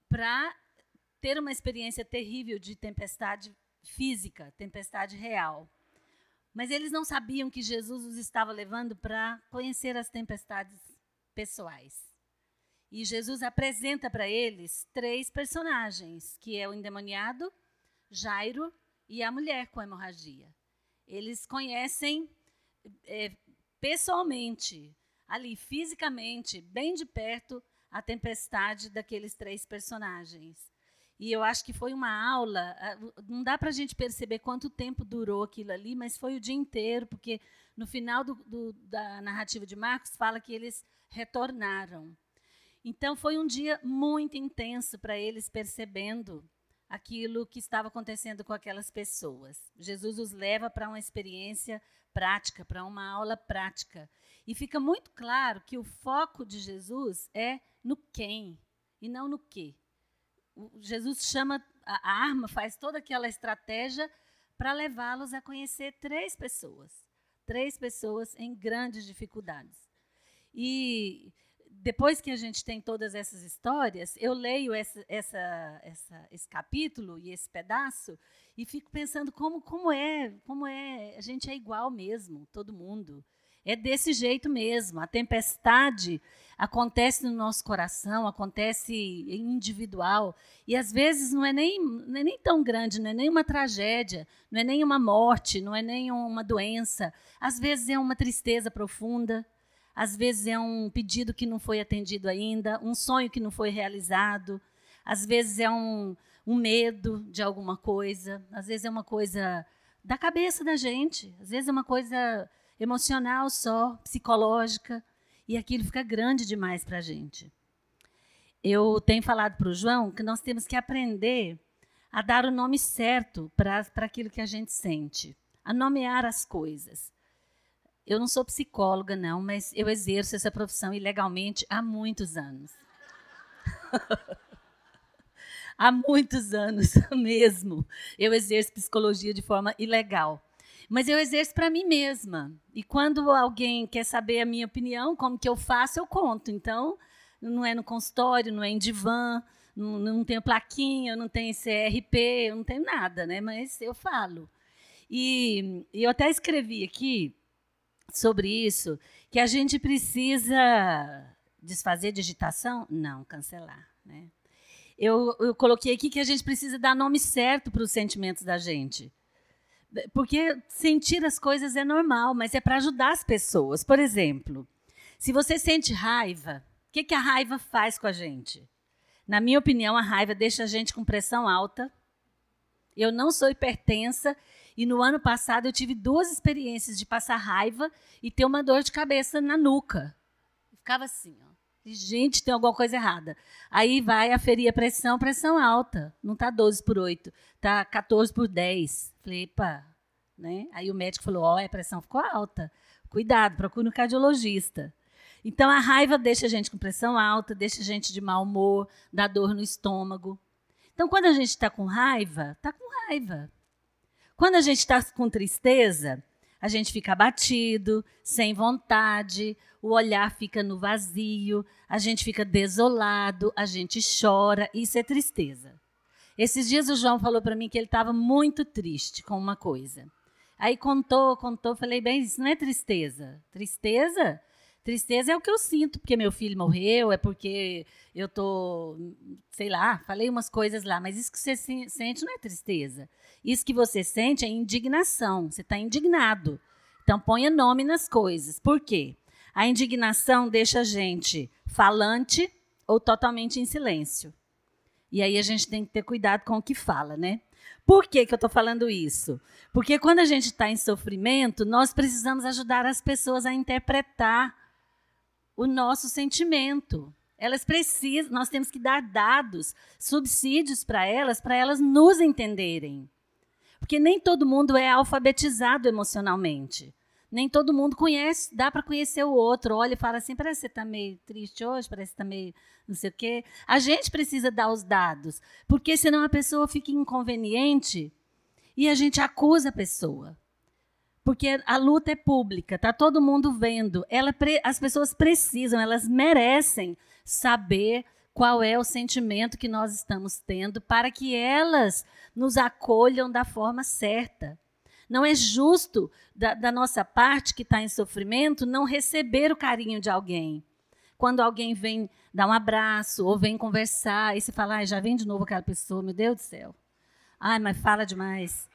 para ter uma experiência terrível de tempestade física, tempestade real. Mas eles não sabiam que Jesus os estava levando para conhecer as tempestades pessoais. E Jesus apresenta para eles três personagens, que é o endemoniado, Jairo e a mulher com hemorragia. Eles conhecem é, pessoalmente, ali fisicamente, bem de perto, a tempestade daqueles três personagens. E eu acho que foi uma aula. Não dá para a gente perceber quanto tempo durou aquilo ali, mas foi o dia inteiro, porque no final do, do, da narrativa de Marcos fala que eles retornaram. Então foi um dia muito intenso para eles percebendo aquilo que estava acontecendo com aquelas pessoas. Jesus os leva para uma experiência prática, para uma aula prática. E fica muito claro que o foco de Jesus é no quem e não no que. Jesus chama a arma, faz toda aquela estratégia para levá-los a conhecer três pessoas, três pessoas em grandes dificuldades. E depois que a gente tem todas essas histórias, eu leio essa, essa, essa, esse capítulo e esse pedaço e fico pensando como, como é, como é, a gente é igual mesmo, todo mundo. É desse jeito mesmo. A tempestade acontece no nosso coração, acontece individual. E às vezes não é nem, não é nem tão grande, não é nem uma tragédia, não é nem uma morte, não é nem uma doença. Às vezes é uma tristeza profunda, às vezes é um pedido que não foi atendido ainda, um sonho que não foi realizado, às vezes é um, um medo de alguma coisa, às vezes é uma coisa da cabeça da gente, às vezes é uma coisa emocional só, psicológica, e aquilo fica grande demais para a gente. Eu tenho falado para o João que nós temos que aprender a dar o nome certo para aquilo que a gente sente, a nomear as coisas. Eu não sou psicóloga, não, mas eu exerço essa profissão ilegalmente há muitos anos. há muitos anos mesmo. Eu exerço psicologia de forma ilegal. Mas eu exerço para mim mesma. E quando alguém quer saber a minha opinião, como que eu faço, eu conto. Então, não é no consultório, não é em divã, não, não tenho plaquinha, não tenho CRP, não tenho nada, né? Mas eu falo. E, e eu até escrevi aqui sobre isso, que a gente precisa desfazer digitação? Não, cancelar. Né? Eu, eu coloquei aqui que a gente precisa dar nome certo para os sentimentos da gente. Porque sentir as coisas é normal, mas é para ajudar as pessoas. Por exemplo, se você sente raiva, o que, que a raiva faz com a gente? Na minha opinião, a raiva deixa a gente com pressão alta. Eu não sou hipertensa e no ano passado eu tive duas experiências de passar raiva e ter uma dor de cabeça na nuca. ficava assim, ó. Gente, tem alguma coisa errada. Aí vai aferir a pressão, pressão alta. Não está 12 por 8, está 14 por 10. Falei, epa. Né? Aí o médico falou: ó, oh, a pressão ficou alta. Cuidado, procure um cardiologista. Então a raiva deixa a gente com pressão alta, deixa a gente de mau humor, dá dor no estômago. Então quando a gente está com raiva, está com raiva. Quando a gente está com tristeza, a gente fica abatido, sem vontade, o olhar fica no vazio, a gente fica desolado, a gente chora, isso é tristeza. Esses dias o João falou para mim que ele estava muito triste com uma coisa. Aí contou, contou, falei, bem, isso não é tristeza. Tristeza? Tristeza é o que eu sinto, porque meu filho morreu, é porque eu tô, sei lá, falei umas coisas lá, mas isso que você sente não é tristeza. Isso que você sente é indignação. Você está indignado. Então ponha nome nas coisas. Por quê? A indignação deixa a gente falante ou totalmente em silêncio. E aí a gente tem que ter cuidado com o que fala, né? Por que, que eu estou falando isso? Porque quando a gente está em sofrimento, nós precisamos ajudar as pessoas a interpretar o nosso sentimento. Elas precisam, nós temos que dar dados, subsídios para elas, para elas nos entenderem. Porque nem todo mundo é alfabetizado emocionalmente. Nem todo mundo conhece, dá para conhecer o outro. Olha e fala assim: parece que você está meio triste hoje, parece que está meio não sei o quê. A gente precisa dar os dados, porque senão a pessoa fica inconveniente e a gente acusa a pessoa. Porque a luta é pública, está todo mundo vendo. Ela, as pessoas precisam, elas merecem saber qual é o sentimento que nós estamos tendo para que elas nos acolham da forma certa. Não é justo da, da nossa parte que está em sofrimento não receber o carinho de alguém. Quando alguém vem dar um abraço ou vem conversar e se fala, ah, já vem de novo aquela pessoa, meu Deus do céu. Ai, mas fala demais.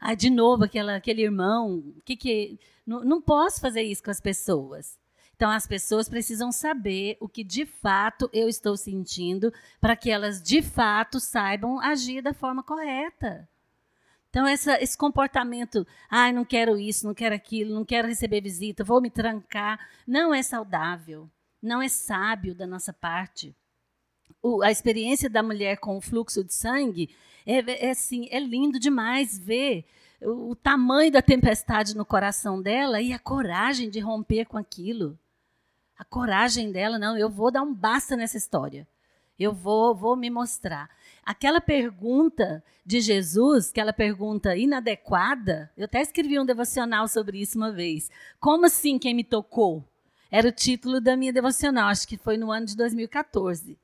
Ai, de novo aquela, aquele irmão. Que que não, não posso fazer isso com as pessoas. Então, as pessoas precisam saber o que de fato eu estou sentindo para que elas de fato saibam agir da forma correta. Então, essa, esse comportamento, ai, ah, não quero isso, não quero aquilo, não quero receber visita, vou me trancar, não é saudável, não é sábio da nossa parte. O, a experiência da mulher com o fluxo de sangue é, é, assim, é lindo demais ver o, o tamanho da tempestade no coração dela e a coragem de romper com aquilo. A coragem dela, não, eu vou dar um basta nessa história. Eu vou, vou me mostrar. Aquela pergunta de Jesus, aquela pergunta inadequada, eu até escrevi um devocional sobre isso uma vez. Como assim quem me tocou? Era o título da minha devocional, acho que foi no ano de 2014.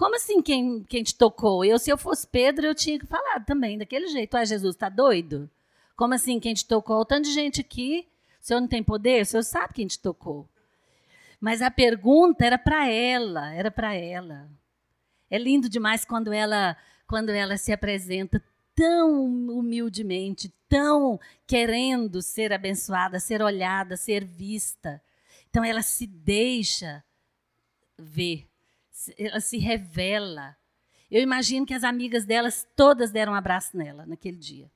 Como assim quem, quem te tocou? Eu, se eu fosse Pedro, eu tinha que falar também, daquele jeito. Ah, Jesus, está doido? Como assim quem te tocou? Tanto de gente aqui, o senhor não tem poder? O senhor sabe quem te tocou. Mas a pergunta era para ela, era para ela. É lindo demais quando ela, quando ela se apresenta tão humildemente, tão querendo ser abençoada, ser olhada, ser vista. Então ela se deixa ver, ela se revela. Eu imagino que as amigas delas todas deram um abraço nela naquele dia.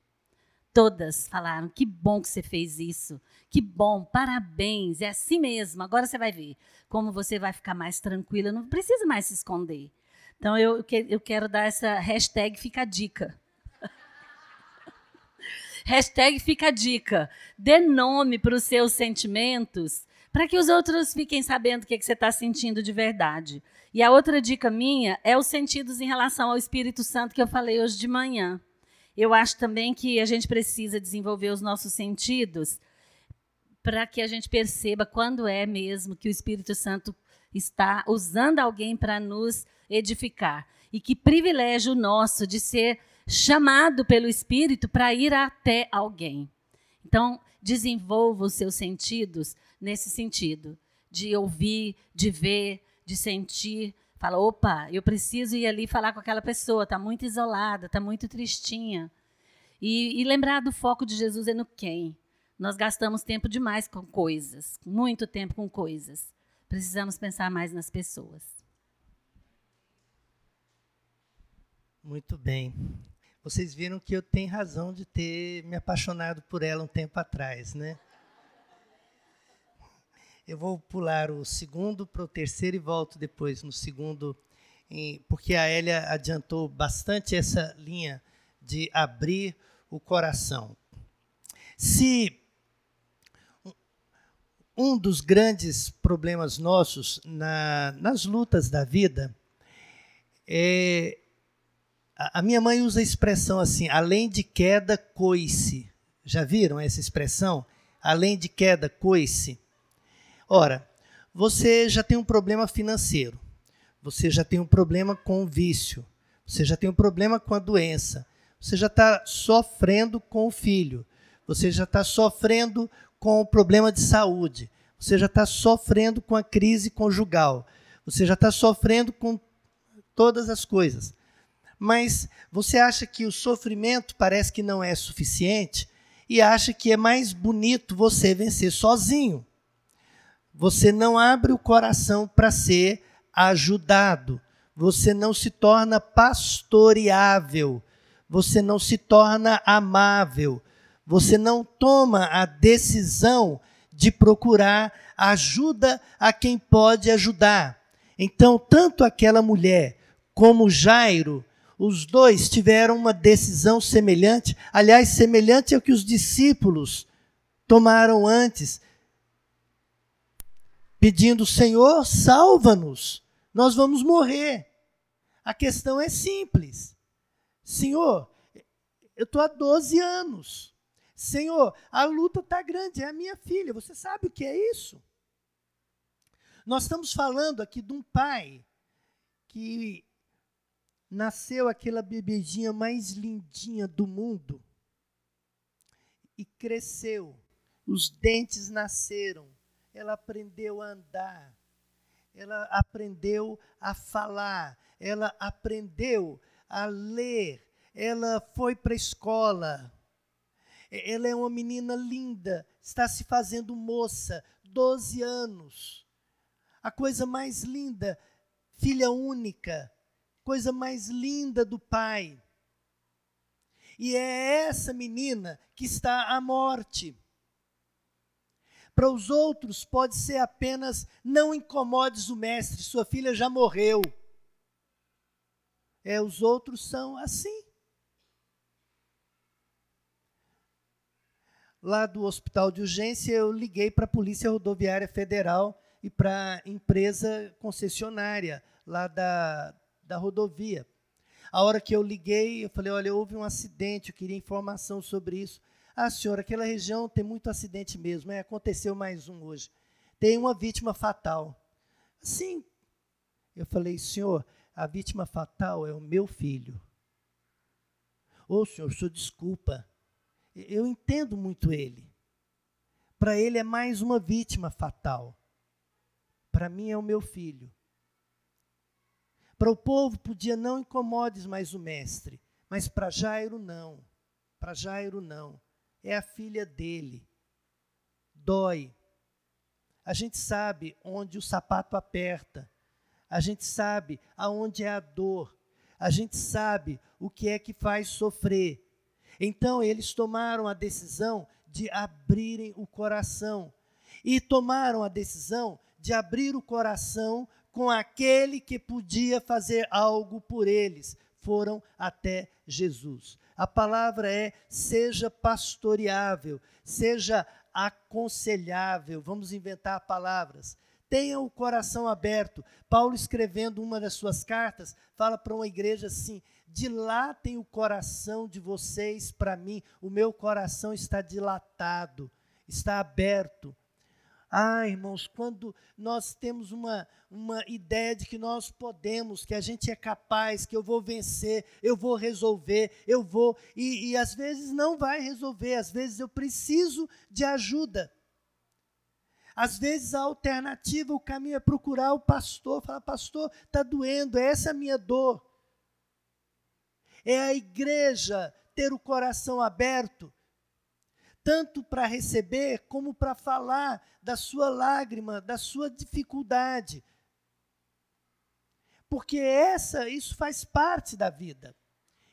Todas falaram: que bom que você fez isso, que bom, parabéns, é assim mesmo. Agora você vai ver como você vai ficar mais tranquila, não precisa mais se esconder. Então eu, eu quero dar essa hashtag fica a dica. hashtag fica a dica. Dê nome para os seus sentimentos para que os outros fiquem sabendo o que, que você está sentindo de verdade. E a outra dica minha é os sentidos em relação ao Espírito Santo que eu falei hoje de manhã. Eu acho também que a gente precisa desenvolver os nossos sentidos para que a gente perceba quando é mesmo que o Espírito Santo está usando alguém para nos edificar. E que privilégio nosso de ser chamado pelo Espírito para ir até alguém. Então, desenvolva os seus sentidos nesse sentido, de ouvir, de ver, de sentir. Fala, opa, eu preciso ir ali falar com aquela pessoa, está muito isolada, está muito tristinha. E, e lembrar do foco de Jesus é no quem. Nós gastamos tempo demais com coisas, muito tempo com coisas. Precisamos pensar mais nas pessoas. Muito bem. Vocês viram que eu tenho razão de ter me apaixonado por ela um tempo atrás, né? Eu vou pular o segundo para o terceiro e volto depois no segundo, porque a Elia adiantou bastante essa linha de abrir o coração. Se um dos grandes problemas nossos na, nas lutas da vida é a, minha mãe usa a expressão assim, além de queda, coice. Já viram essa expressão? Além de queda, coice. Ora, você já tem um problema financeiro, você já tem um problema com o vício, você já tem um problema com a doença, você já está sofrendo com o filho, você já está sofrendo com o problema de saúde, você já está sofrendo com a crise conjugal, você já está sofrendo com todas as coisas. Mas você acha que o sofrimento parece que não é suficiente e acha que é mais bonito você vencer sozinho. Você não abre o coração para ser ajudado. Você não se torna pastoreável. Você não se torna amável. Você não toma a decisão de procurar ajuda a quem pode ajudar. Então, tanto aquela mulher como Jairo, os dois tiveram uma decisão semelhante, aliás, semelhante ao que os discípulos tomaram antes, pedindo: Senhor, salva-nos, nós vamos morrer. A questão é simples. Senhor, eu estou há 12 anos. Senhor, a luta está grande, é a minha filha. Você sabe o que é isso? Nós estamos falando aqui de um pai que nasceu aquela bebedinha mais lindinha do mundo e cresceu. Os dentes nasceram. Ela aprendeu a andar. Ela aprendeu a falar. Ela aprendeu a ler. Ela foi para a escola. Ela é uma menina linda, está se fazendo moça, 12 anos. A coisa mais linda, filha única, coisa mais linda do pai. E é essa menina que está à morte. Para os outros, pode ser apenas: não incomodes o mestre, sua filha já morreu. É, os outros são assim. Lá do hospital de urgência, eu liguei para a Polícia Rodoviária Federal e para a empresa concessionária lá da, da rodovia. A hora que eu liguei, eu falei: olha, houve um acidente, eu queria informação sobre isso. Ah, senhora, aquela região tem muito acidente mesmo. É, aconteceu mais um hoje. Tem uma vítima fatal. Sim. Eu falei: senhor, a vítima fatal é o meu filho. Ô, oh, senhor, senhor desculpa. Eu entendo muito ele. Para ele é mais uma vítima fatal. Para mim é o meu filho. Para o povo podia não incomodes mais o mestre, mas para Jairo não. Para Jairo não. É a filha dele. Dói. A gente sabe onde o sapato aperta. A gente sabe aonde é a dor. A gente sabe o que é que faz sofrer. Então eles tomaram a decisão de abrirem o coração. E tomaram a decisão de abrir o coração com aquele que podia fazer algo por eles. Foram até Jesus. A palavra é: seja pastoreável, seja aconselhável. Vamos inventar palavras. Tenha o coração aberto. Paulo, escrevendo uma das suas cartas, fala para uma igreja assim: dilatem o coração de vocês para mim. O meu coração está dilatado, está aberto. Ah, irmãos, quando nós temos uma, uma ideia de que nós podemos, que a gente é capaz, que eu vou vencer, eu vou resolver, eu vou, e, e às vezes não vai resolver, às vezes eu preciso de ajuda. Às vezes a alternativa, o caminho é procurar o pastor, falar, pastor, está doendo, é essa a minha dor. É a igreja ter o coração aberto tanto para receber como para falar da sua lágrima, da sua dificuldade. Porque essa, isso faz parte da vida.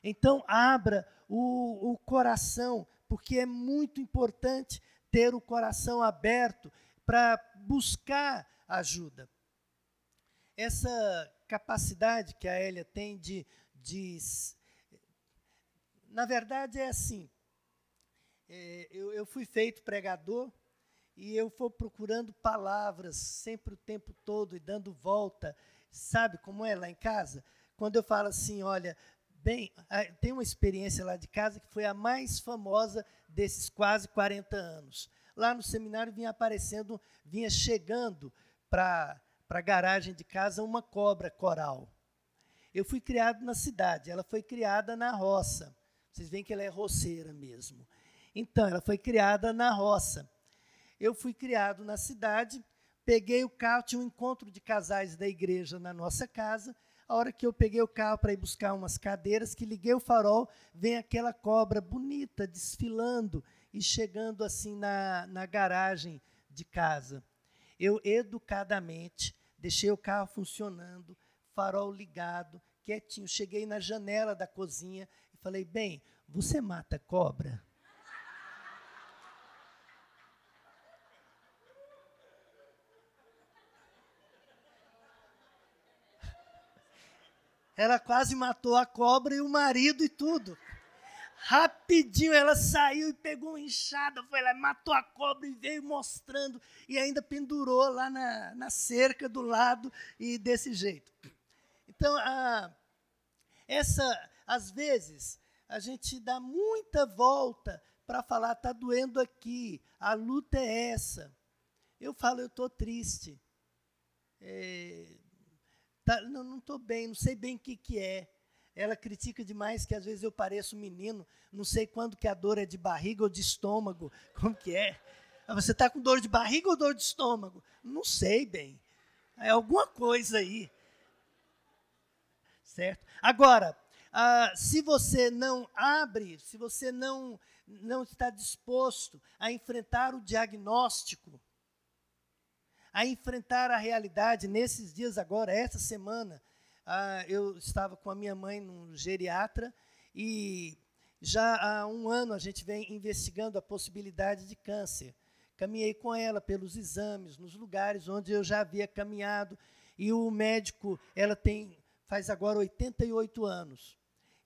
Então, abra o, o coração, porque é muito importante ter o coração aberto para buscar ajuda. Essa capacidade que a Elia tem de, de. Na verdade, é assim: é, eu, eu fui feito pregador e eu fui procurando palavras sempre o tempo todo e dando volta. Sabe como é lá em casa? Quando eu falo assim, olha, bem, tem uma experiência lá de casa que foi a mais famosa desses quase 40 anos. Lá no seminário vinha aparecendo, vinha chegando para a garagem de casa uma cobra coral. Eu fui criado na cidade, ela foi criada na roça. Vocês veem que ela é roceira mesmo. Então, ela foi criada na roça. eu fui criado na cidade, peguei o carro, tinha um encontro de casais da igreja na nossa casa. A hora que eu peguei o carro para ir buscar umas cadeiras, que liguei o farol, vem aquela cobra bonita desfilando e chegando assim na, na garagem de casa. Eu educadamente deixei o carro funcionando, farol ligado, quietinho. Cheguei na janela da cozinha e falei: Bem, você mata cobra? Ela quase matou a cobra e o marido e tudo. Rapidinho ela saiu e pegou uma enxada, foi lá, matou a cobra e veio mostrando. E ainda pendurou lá na, na cerca do lado e desse jeito. Então, a, essa, às vezes, a gente dá muita volta para falar, está doendo aqui, a luta é essa. Eu falo, eu estou triste. É, tá, não estou bem, não sei bem o que, que é. Ela critica demais que às vezes eu pareço menino, não sei quando que a dor é de barriga ou de estômago, como que é. Ah, você está com dor de barriga ou dor de estômago? Não sei bem. É alguma coisa aí. Certo? Agora, ah, se você não abre, se você não, não está disposto a enfrentar o diagnóstico, a enfrentar a realidade, nesses dias agora, essa semana, ah, eu estava com a minha mãe num geriatra e já há um ano a gente vem investigando a possibilidade de câncer. Caminhei com ela pelos exames, nos lugares onde eu já havia caminhado, e o médico, ela tem, faz agora 88 anos.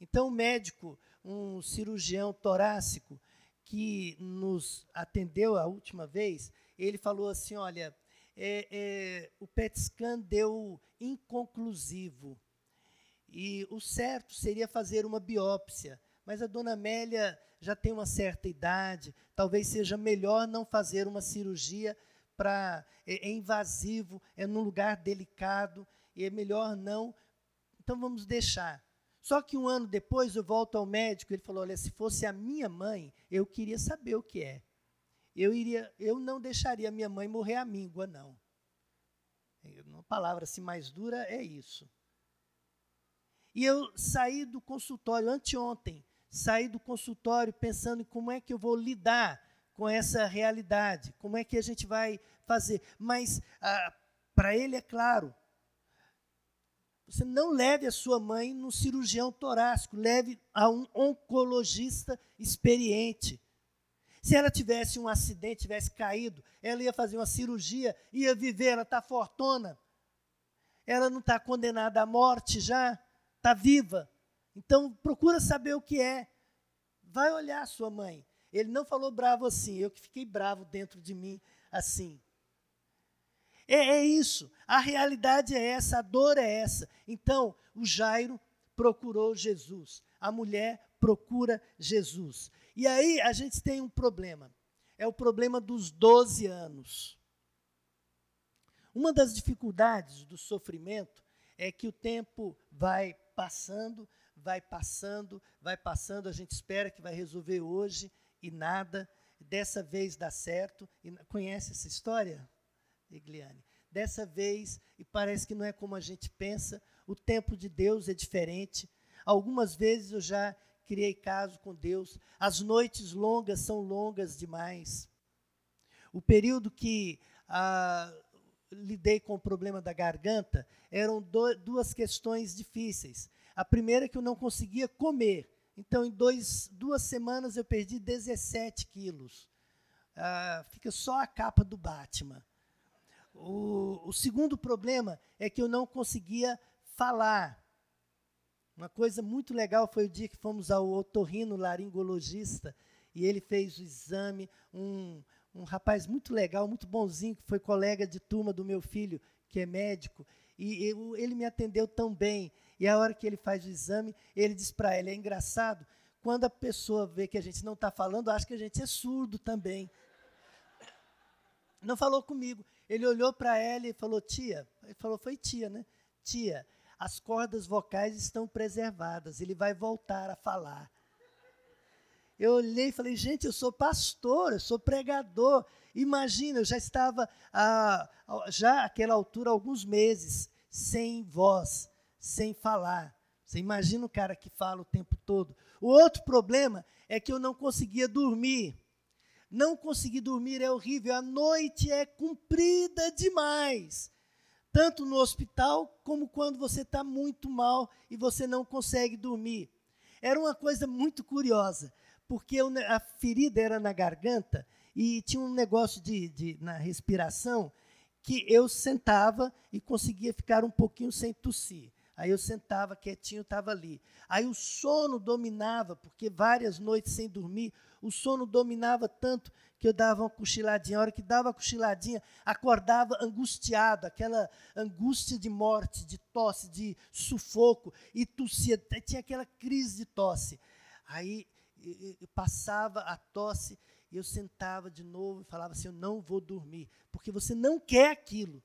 Então, o médico, um cirurgião torácico, que nos atendeu a última vez, ele falou assim: olha, é, é, o PET scan deu inconclusivo. E o certo seria fazer uma biópsia. Mas a dona Amélia já tem uma certa idade, talvez seja melhor não fazer uma cirurgia para é, é invasivo, é num lugar delicado, e é melhor não. Então vamos deixar. Só que um ano depois eu volto ao médico, ele falou: "Olha, se fosse a minha mãe, eu queria saber o que é. Eu iria, eu não deixaria minha mãe morrer à míngua, não. Uma palavra assim mais dura é isso. E eu saí do consultório anteontem, saí do consultório pensando em como é que eu vou lidar com essa realidade, como é que a gente vai fazer. Mas ah, para ele é claro, você não leve a sua mãe no cirurgião torácico, leve a um oncologista experiente. Se ela tivesse um acidente, tivesse caído, ela ia fazer uma cirurgia, ia viver, ela está fortona. Ela não está condenada à morte já, está viva. Então procura saber o que é. Vai olhar sua mãe. Ele não falou bravo assim, eu que fiquei bravo dentro de mim assim. É, é, isso. A realidade é essa, a dor é essa. Então, o Jairo procurou Jesus. A mulher procura Jesus. E aí a gente tem um problema. É o problema dos 12 anos. Uma das dificuldades do sofrimento é que o tempo vai passando, vai passando, vai passando, a gente espera que vai resolver hoje e nada, dessa vez dá certo. E conhece essa história, Egliane? Dessa vez, e parece que não é como a gente pensa, o tempo de Deus é diferente. Algumas vezes eu já criei caso com Deus. As noites longas são longas demais. O período que ah, lidei com o problema da garganta eram do, duas questões difíceis. A primeira é que eu não conseguia comer. Então, em dois, duas semanas, eu perdi 17 quilos. Ah, fica só a capa do Batman. O, o segundo problema é que eu não conseguia falar. Uma coisa muito legal foi o dia que fomos ao otorrino laringologista e ele fez o exame, um, um rapaz muito legal, muito bonzinho, que foi colega de turma do meu filho, que é médico, e eu, ele me atendeu tão bem. E a hora que ele faz o exame, ele diz para ele, é engraçado, quando a pessoa vê que a gente não está falando, acha que a gente é surdo também. Não falou comigo. Ele olhou para ela e falou, tia, ele falou, foi tia, né? Tia, as cordas vocais estão preservadas, ele vai voltar a falar. Eu olhei e falei, gente, eu sou pastor, eu sou pregador. Imagina, eu já estava, ah, já àquela altura, alguns meses, sem voz, sem falar. Você imagina o cara que fala o tempo todo. O outro problema é que eu não conseguia dormir. Não conseguir dormir é horrível. A noite é comprida demais. Tanto no hospital, como quando você está muito mal e você não consegue dormir. Era uma coisa muito curiosa, porque a ferida era na garganta e tinha um negócio de, de, na respiração que eu sentava e conseguia ficar um pouquinho sem tossir. Aí eu sentava quietinho, estava ali. Aí o sono dominava, porque várias noites sem dormir, o sono dominava tanto que eu dava uma cochiladinha. A hora que dava a cochiladinha, acordava angustiado, aquela angústia de morte, de tosse, de sufoco, e tossia, tinha aquela crise de tosse. Aí passava a tosse, e eu sentava de novo e falava assim: Eu não vou dormir, porque você não quer aquilo.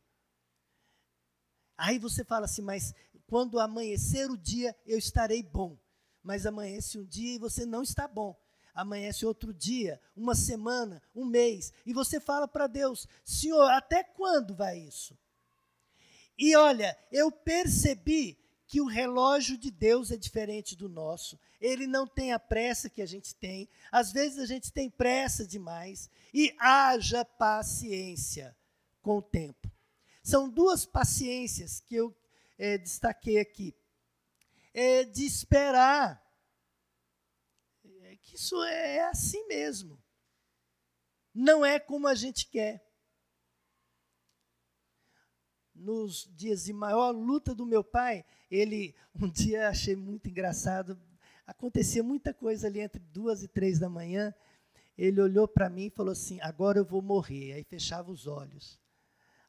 Aí você fala assim, mas quando amanhecer o dia, eu estarei bom. Mas amanhece um dia e você não está bom. Amanhece outro dia, uma semana, um mês. E você fala para Deus: Senhor, até quando vai isso? E olha, eu percebi que o relógio de Deus é diferente do nosso. Ele não tem a pressa que a gente tem. Às vezes a gente tem pressa demais. E haja paciência com o tempo. São duas paciências que eu é, destaquei aqui. É de esperar. É que isso é assim mesmo. Não é como a gente quer. Nos dias de maior luta do meu pai, ele, um dia achei muito engraçado, acontecia muita coisa ali entre duas e três da manhã. Ele olhou para mim e falou assim: Agora eu vou morrer. Aí fechava os olhos.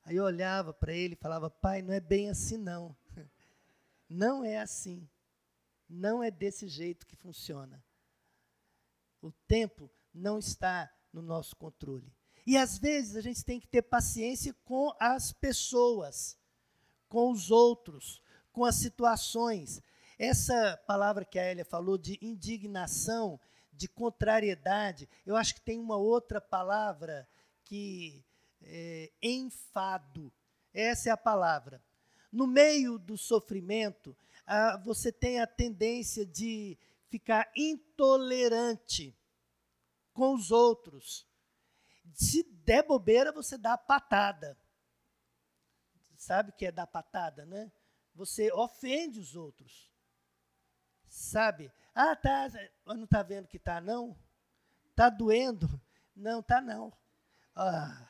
Aí eu olhava para ele e falava: Pai, não é bem assim não. Não é assim. Não é desse jeito que funciona. O tempo não está no nosso controle. E às vezes a gente tem que ter paciência com as pessoas, com os outros, com as situações. Essa palavra que a Elia falou de indignação, de contrariedade, eu acho que tem uma outra palavra que é, enfado. Essa é a palavra. No meio do sofrimento, ah, você tem a tendência de ficar intolerante com os outros. Se der bobeira, você dá patada. Sabe o que é dar patada, né? Você ofende os outros. Sabe? Ah, tá. Não está vendo que tá não? Tá doendo? Não, tá não. Ah,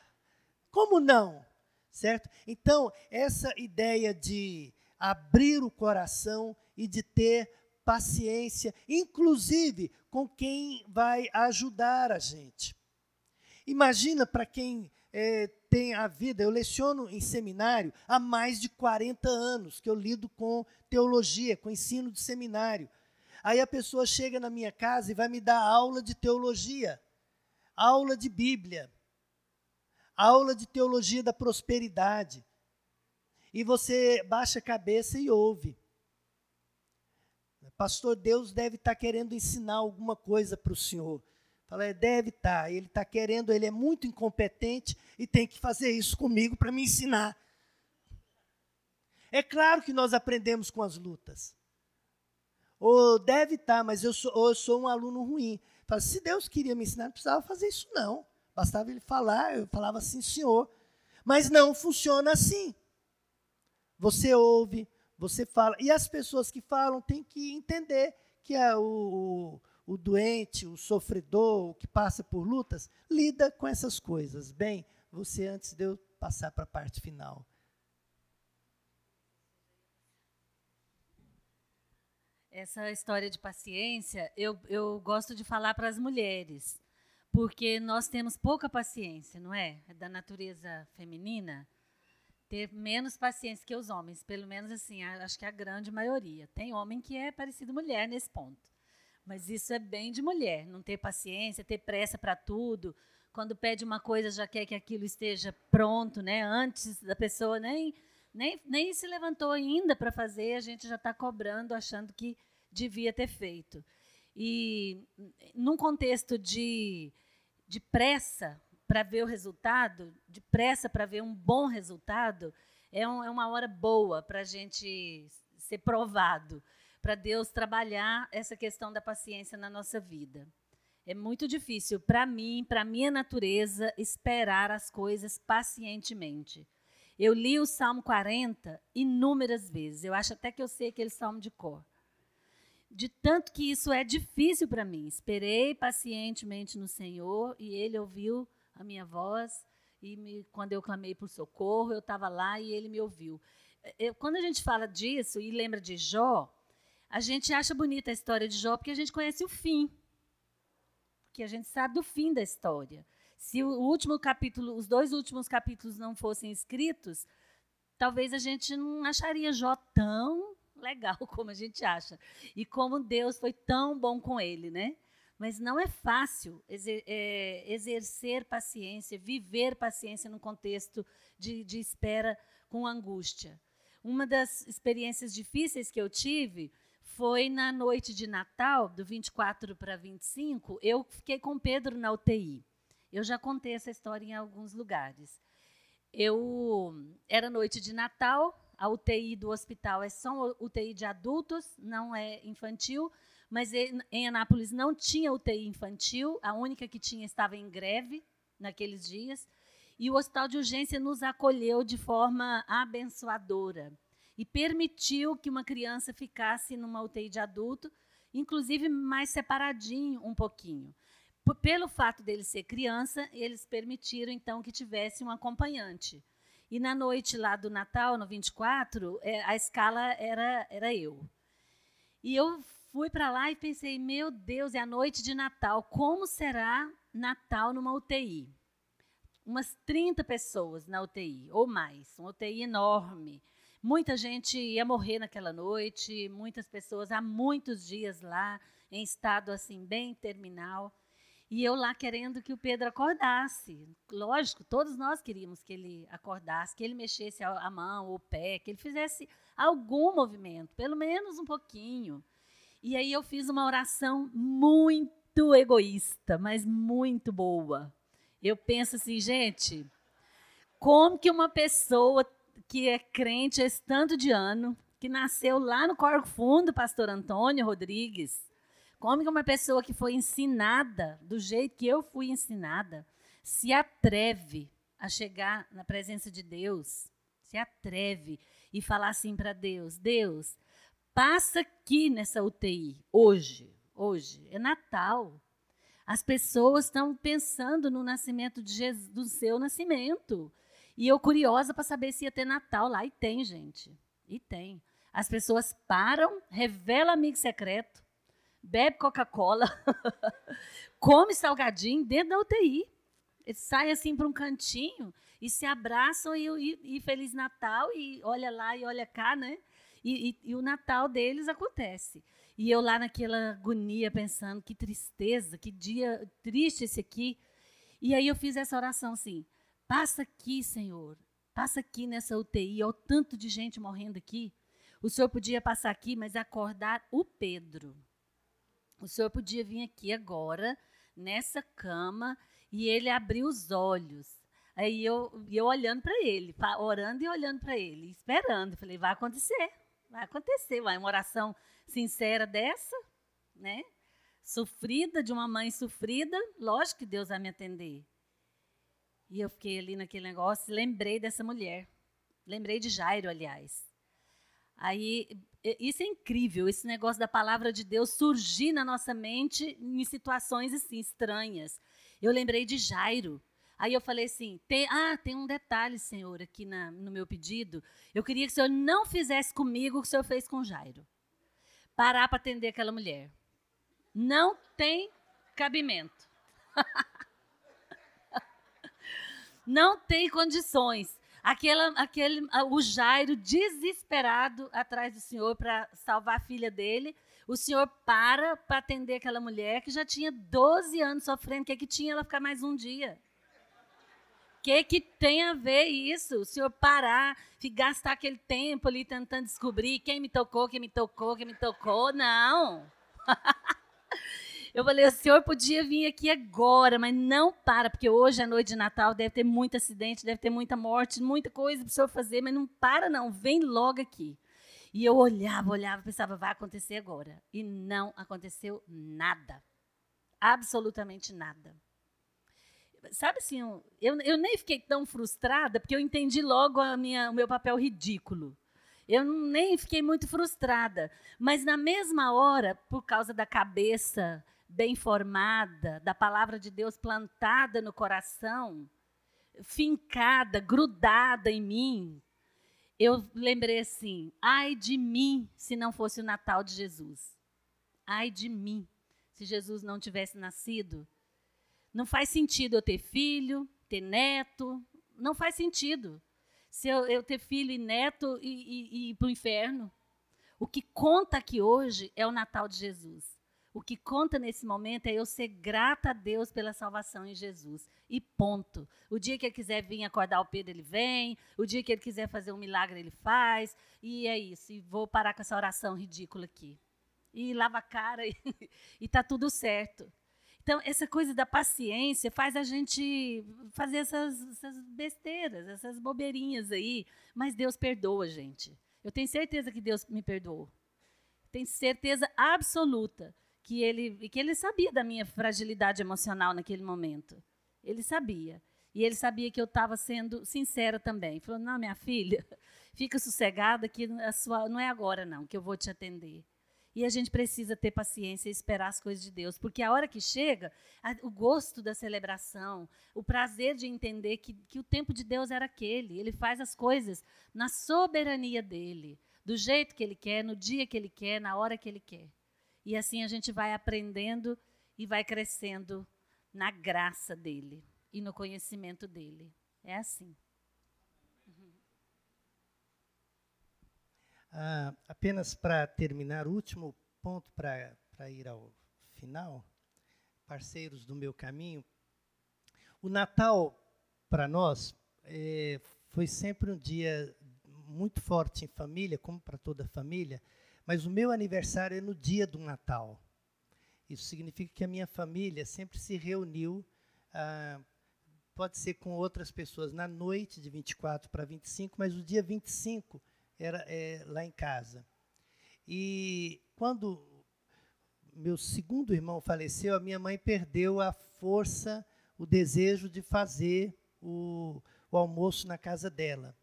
como não? Certo? Então, essa ideia de abrir o coração e de ter paciência, inclusive com quem vai ajudar a gente. Imagina para quem é, tem a vida, eu leciono em seminário há mais de 40 anos, que eu lido com teologia, com ensino de seminário. Aí a pessoa chega na minha casa e vai me dar aula de teologia, aula de Bíblia aula de teologia da prosperidade. E você baixa a cabeça e ouve. Pastor, Deus deve estar tá querendo ensinar alguma coisa para o senhor. Fala, é, deve estar. Tá. Ele está querendo, ele é muito incompetente e tem que fazer isso comigo para me ensinar. É claro que nós aprendemos com as lutas. Ou deve estar, tá, mas eu sou, eu sou um aluno ruim. Fala, se Deus queria me ensinar, não precisava fazer isso, não. Bastava ele falar, eu falava assim, senhor. Mas não funciona assim. Você ouve, você fala. E as pessoas que falam têm que entender que é o, o, o doente, o sofredor, o que passa por lutas, lida com essas coisas. Bem, você, antes de eu passar para a parte final. Essa história de paciência, eu, eu gosto de falar para as mulheres porque nós temos pouca paciência, não é? é? Da natureza feminina ter menos paciência que os homens, pelo menos assim, acho que a grande maioria. Tem homem que é parecido mulher nesse ponto. Mas isso é bem de mulher, não ter paciência, ter pressa para tudo. Quando pede uma coisa, já quer que aquilo esteja pronto, né? Antes da pessoa nem nem, nem se levantou ainda para fazer, a gente já está cobrando, achando que devia ter feito. E num contexto de, de pressa para ver o resultado, de pressa para ver um bom resultado, é, um, é uma hora boa para a gente ser provado, para Deus trabalhar essa questão da paciência na nossa vida. É muito difícil para mim, para minha natureza, esperar as coisas pacientemente. Eu li o Salmo 40 inúmeras vezes. Eu acho até que eu sei aquele salmo de cor. De tanto que isso é difícil para mim. Esperei pacientemente no Senhor e Ele ouviu a minha voz. E me, quando eu clamei por socorro, eu estava lá e Ele me ouviu. Eu, quando a gente fala disso e lembra de Jó, a gente acha bonita a história de Jó porque a gente conhece o fim que a gente sabe do fim da história. Se o último capítulo, os dois últimos capítulos não fossem escritos, talvez a gente não acharia Jó tão legal como a gente acha. E como Deus foi tão bom com ele, né? Mas não é fácil exer é, exercer paciência, viver paciência num contexto de, de espera com angústia. Uma das experiências difíceis que eu tive foi na noite de Natal, do 24 para 25, eu fiquei com Pedro na UTI. Eu já contei essa história em alguns lugares. Eu era noite de Natal, a UTI do hospital é só UTI de adultos, não é infantil, mas em Anápolis não tinha UTI infantil, a única que tinha estava em greve naqueles dias, e o hospital de urgência nos acolheu de forma abençoadora e permitiu que uma criança ficasse numa UTI de adulto, inclusive mais separadinho um pouquinho. P pelo fato dele ser criança, eles permitiram então que tivesse um acompanhante. E na noite lá do Natal, no 24, é, a escala era, era eu. E eu fui para lá e pensei, meu Deus, é a noite de Natal, como será Natal numa UTI? Umas 30 pessoas na UTI, ou mais, uma UTI enorme. Muita gente ia morrer naquela noite, muitas pessoas há muitos dias lá, em estado assim bem terminal. E eu lá querendo que o Pedro acordasse. Lógico, todos nós queríamos que ele acordasse, que ele mexesse a mão, o pé, que ele fizesse algum movimento, pelo menos um pouquinho. E aí eu fiz uma oração muito egoísta, mas muito boa. Eu penso assim, gente, como que uma pessoa que é crente esse tanto de ano, que nasceu lá no Corpo Fundo, pastor Antônio Rodrigues. Como que uma pessoa que foi ensinada do jeito que eu fui ensinada se atreve a chegar na presença de Deus, se atreve e falar assim para Deus: Deus, passa aqui nessa UTI hoje, hoje é Natal. As pessoas estão pensando no nascimento de Jesus, do seu nascimento. E eu curiosa para saber se ia ter Natal lá. E tem, gente. E tem. As pessoas param, revela amigo secreto, bebe Coca-Cola, come salgadinho dentro da UTI. Eles saem assim para um cantinho e se abraçam e, e, e, Feliz Natal e olha lá e olha cá, né? E, e, e o Natal deles acontece. E eu lá naquela agonia pensando, que tristeza, que dia triste esse aqui. E aí eu fiz essa oração assim: Passa aqui, Senhor. Passa aqui nessa UTI. Olha o tanto de gente morrendo aqui. O Senhor podia passar aqui, mas acordar o Pedro. O Senhor podia vir aqui agora, nessa cama, e ele abrir os olhos. Aí eu, eu olhando para ele, orando e olhando para ele, esperando. Falei, vai acontecer, vai acontecer. Vai uma oração sincera dessa, né? Sofrida, de uma mãe sofrida, lógico que Deus vai me atender. E eu fiquei ali naquele negócio lembrei dessa mulher. Lembrei de Jairo, aliás. Aí, isso é incrível, esse negócio da palavra de Deus surgir na nossa mente em situações assim estranhas. Eu lembrei de Jairo. Aí eu falei assim: tem, ah, tem um detalhe, Senhor, aqui na, no meu pedido. Eu queria que o Senhor não fizesse comigo o que o Senhor fez com Jairo. Parar para atender aquela mulher. Não tem cabimento. não tem condições. Aquela, aquele, o Jairo desesperado atrás do Senhor para salvar a filha dele. O Senhor para para atender aquela mulher que já tinha 12 anos sofrendo. O que, é que tinha ela ficar mais um dia? O que, que tem a ver isso? O Senhor parar, gastar aquele tempo ali tentando descobrir quem me tocou, quem me tocou, quem me tocou. Não. Eu falei, o senhor podia vir aqui agora, mas não para, porque hoje é noite de Natal, deve ter muito acidente, deve ter muita morte, muita coisa para o senhor fazer, mas não para não, vem logo aqui. E eu olhava, olhava, pensava, vai acontecer agora. E não aconteceu nada. Absolutamente nada. Sabe assim, eu, eu nem fiquei tão frustrada, porque eu entendi logo a minha, o meu papel ridículo. Eu nem fiquei muito frustrada. Mas, na mesma hora, por causa da cabeça bem formada, da palavra de Deus plantada no coração, fincada, grudada em mim, eu lembrei assim: ai de mim se não fosse o Natal de Jesus. Ai de mim se Jesus não tivesse nascido. Não faz sentido eu ter filho, ter neto, não faz sentido. Se eu, eu ter filho e neto e, e, e ir para o inferno. O que conta aqui hoje é o Natal de Jesus. O que conta nesse momento é eu ser grata a Deus pela salvação em Jesus. E ponto. O dia que ele quiser vir acordar o Pedro, ele vem. O dia que ele quiser fazer um milagre, ele faz. E é isso. E vou parar com essa oração ridícula aqui. E lava a cara e, e tá tudo certo. Então, essa coisa da paciência faz a gente fazer essas, essas besteiras, essas bobeirinhas aí. Mas Deus perdoa, gente. Eu tenho certeza que Deus me perdoou. Tenho certeza absoluta que ele, que ele sabia da minha fragilidade emocional naquele momento. Ele sabia. E ele sabia que eu estava sendo sincera também. Falou: Não, minha filha, fica sossegada que a sua, não é agora, não, que eu vou te atender. E a gente precisa ter paciência e esperar as coisas de Deus, porque a hora que chega, a, o gosto da celebração, o prazer de entender que, que o tempo de Deus era aquele. Ele faz as coisas na soberania dele, do jeito que ele quer, no dia que ele quer, na hora que ele quer. E assim a gente vai aprendendo e vai crescendo na graça dele e no conhecimento dele. É assim. Ah, apenas para terminar, o último ponto para ir ao final, parceiros do meu caminho. O Natal, para nós, é, foi sempre um dia muito forte em família, como para toda família, mas o meu aniversário é no dia do Natal. Isso significa que a minha família sempre se reuniu, ah, pode ser com outras pessoas, na noite de 24 para 25, mas o dia 25 era é, lá em casa. E quando meu segundo irmão faleceu, a minha mãe perdeu a força, o desejo de fazer o, o almoço na casa dela.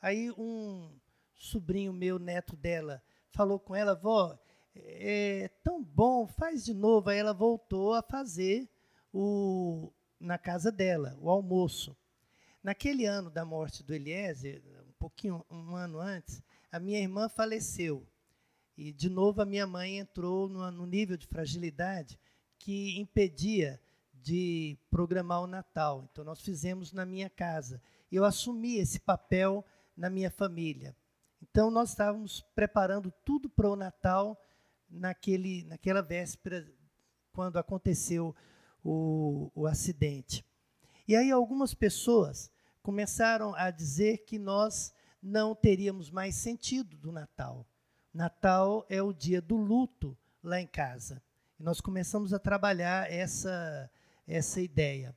Aí um sobrinho meu, neto dela, falou com ela, vó, é tão bom, faz de novo. Aí ela voltou a fazer o, na casa dela, o almoço. Naquele ano da morte do Eliezer, um pouquinho, um ano antes, a minha irmã faleceu. E, de novo, a minha mãe entrou no, no nível de fragilidade que impedia de programar o Natal. Então, nós fizemos na minha casa. Eu assumi esse papel na minha família. Então, nós estávamos preparando tudo para o Natal naquele, naquela véspera, quando aconteceu o, o acidente. E aí, algumas pessoas começaram a dizer que nós não teríamos mais sentido do Natal. Natal é o dia do luto lá em casa. E nós começamos a trabalhar essa, essa ideia.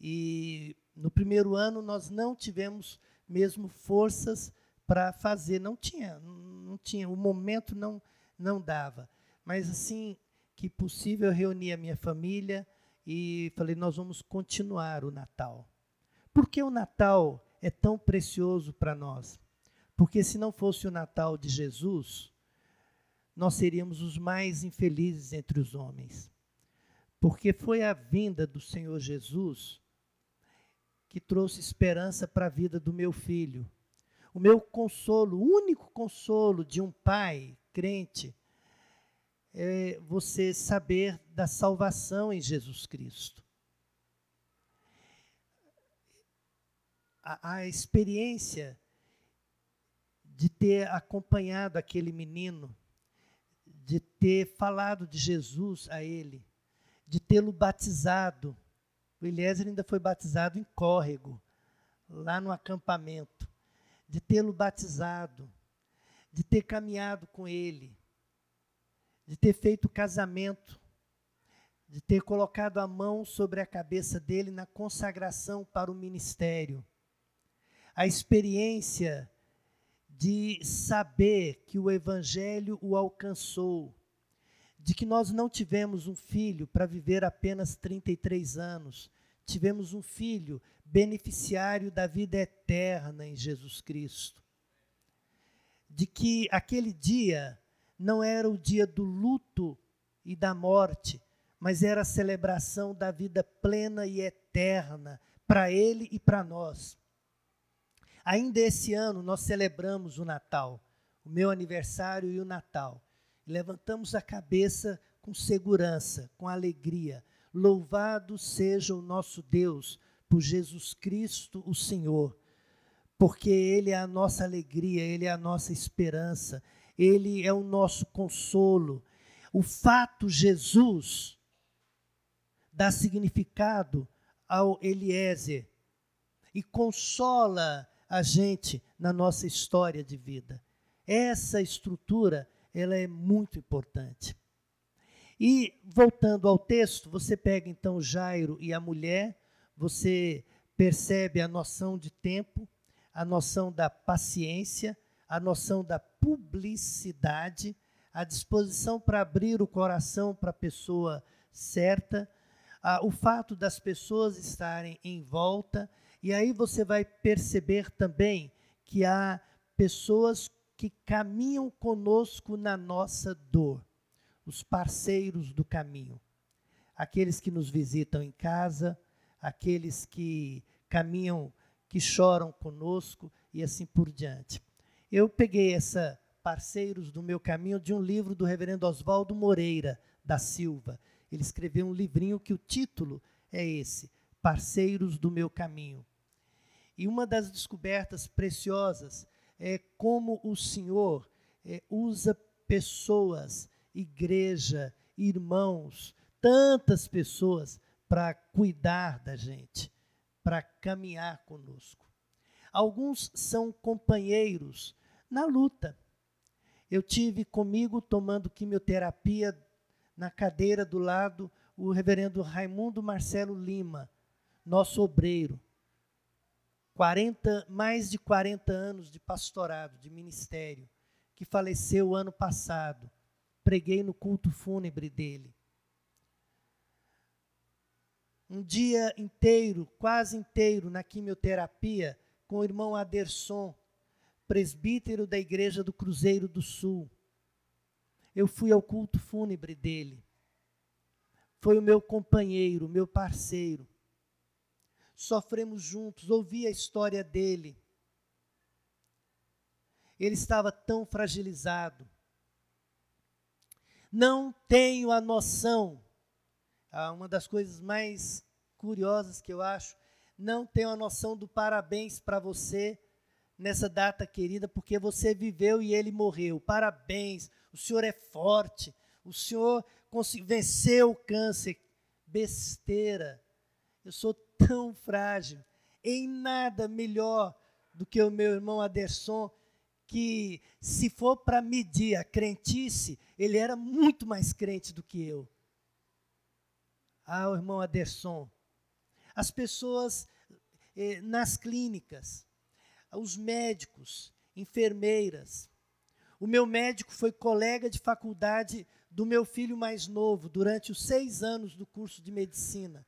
E no primeiro ano nós não tivemos mesmo forças para fazer. Não tinha, não tinha, o momento não, não dava. Mas assim que possível, eu reuni a minha família e falei: nós vamos continuar o Natal. Por que o Natal é tão precioso para nós? Porque se não fosse o Natal de Jesus, nós seríamos os mais infelizes entre os homens. Porque foi a vinda do Senhor Jesus que trouxe esperança para a vida do meu filho o meu consolo, o único consolo de um pai crente, é você saber da salvação em Jesus Cristo. A, a experiência de ter acompanhado aquele menino, de ter falado de Jesus a ele, de tê-lo batizado. O Eliezer ainda foi batizado em córrego, lá no acampamento de tê-lo batizado, de ter caminhado com ele, de ter feito casamento de ter colocado a mão sobre a cabeça dele na consagração para o ministério. A experiência de saber que o Evangelho o alcançou, de que nós não tivemos um filho para viver apenas 33 anos, tivemos um filho beneficiário da vida eterna em Jesus Cristo. De que aquele dia não era o dia do luto e da morte, mas era a celebração da vida plena e eterna para ele e para nós. Ainda esse ano nós celebramos o Natal, o meu aniversário e o Natal. Levantamos a cabeça com segurança, com alegria. Louvado seja o nosso Deus por Jesus Cristo, o Senhor, porque Ele é a nossa alegria, Ele é a nossa esperança, Ele é o nosso consolo. O fato Jesus dá significado ao Eliezer e consola a gente na nossa história de vida. Essa estrutura, ela é muito importante. E voltando ao texto, você pega então Jairo e a mulher, você percebe a noção de tempo, a noção da paciência, a noção da publicidade, a disposição para abrir o coração para a pessoa certa, ah, o fato das pessoas estarem em volta, e aí você vai perceber também que há pessoas que caminham conosco na nossa dor, os parceiros do caminho, aqueles que nos visitam em casa, aqueles que caminham, que choram conosco e assim por diante. Eu peguei essa parceiros do meu caminho de um livro do reverendo Oswaldo Moreira da Silva. Ele escreveu um livrinho que o título é esse: Parceiros do Meu Caminho. E uma das descobertas preciosas é como o Senhor é, usa pessoas, igreja, irmãos, tantas pessoas para cuidar da gente, para caminhar conosco. Alguns são companheiros na luta. Eu tive comigo tomando quimioterapia na cadeira do lado o reverendo Raimundo Marcelo Lima, nosso obreiro. 40, mais de 40 anos de pastorado, de ministério, que faleceu ano passado. Preguei no culto fúnebre dele. Um dia inteiro, quase inteiro, na quimioterapia, com o irmão Aderson, presbítero da Igreja do Cruzeiro do Sul eu fui ao culto fúnebre dele. Foi o meu companheiro, meu parceiro. Sofremos juntos, ouvi a história dele. Ele estava tão fragilizado. Não tenho a noção. Ah, uma das coisas mais curiosas que eu acho, não tenho a noção do parabéns para você nessa data querida, porque você viveu e ele morreu. Parabéns, o senhor é forte, o senhor venceu o câncer. Besteira. Eu sou tão frágil. Em nada melhor do que o meu irmão Aderson, que se for para medir a crentice, ele era muito mais crente do que eu. Ah, o irmão Aderson. As pessoas eh, nas clínicas, os médicos, enfermeiras. O meu médico foi colega de faculdade do meu filho mais novo durante os seis anos do curso de medicina.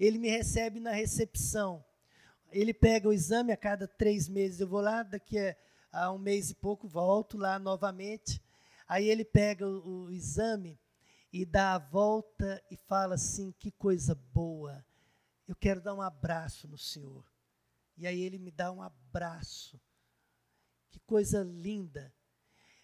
Ele me recebe na recepção. Ele pega o exame a cada três meses. Eu vou lá, daqui a, um mês e pouco, volto lá novamente. Aí ele pega o, o exame e dá a volta e fala assim: que coisa boa. Eu quero dar um abraço no Senhor. E aí ele me dá um abraço. Que coisa linda.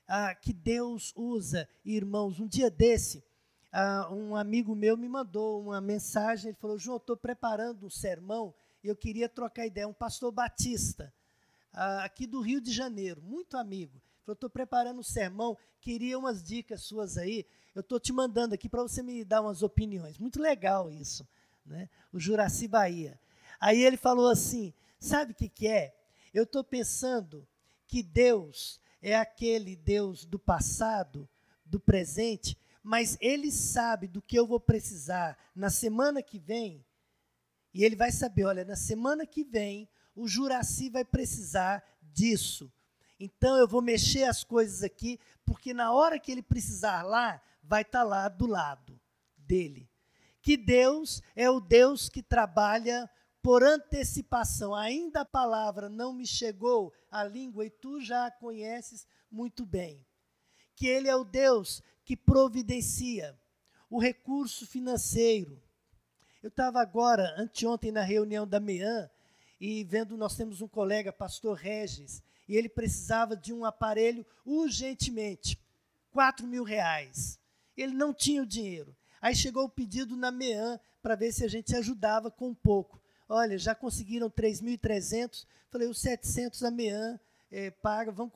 Ah, que Deus usa, irmãos. Um dia desse, ah, um amigo meu me mandou uma mensagem. Ele falou: João, estou preparando um sermão e eu queria trocar ideia. Um pastor batista, ah, aqui do Rio de Janeiro, muito amigo. Falou: estou preparando um sermão, queria umas dicas suas aí. Eu estou te mandando aqui para você me dar umas opiniões. Muito legal isso. Né? O Juraci Bahia. Aí ele falou assim: Sabe o que, que é? Eu estou pensando que Deus é aquele Deus do passado, do presente, mas ele sabe do que eu vou precisar na semana que vem, e ele vai saber, olha, na semana que vem o Juraci vai precisar disso. Então eu vou mexer as coisas aqui, porque na hora que ele precisar lá, vai estar tá lá do lado dele. Que Deus é o Deus que trabalha por antecipação. Ainda a palavra não me chegou à língua e tu já a conheces muito bem. Que Ele é o Deus que providencia o recurso financeiro. Eu estava agora, anteontem, na reunião da MEAN, e vendo, nós temos um colega, pastor Regis, e ele precisava de um aparelho urgentemente, 4 mil reais. Ele não tinha o dinheiro. Aí chegou o pedido na MEAN para ver se a gente ajudava com um pouco. Olha, já conseguiram 3.300. Falei, os 700 a MEAN é, paga, vamos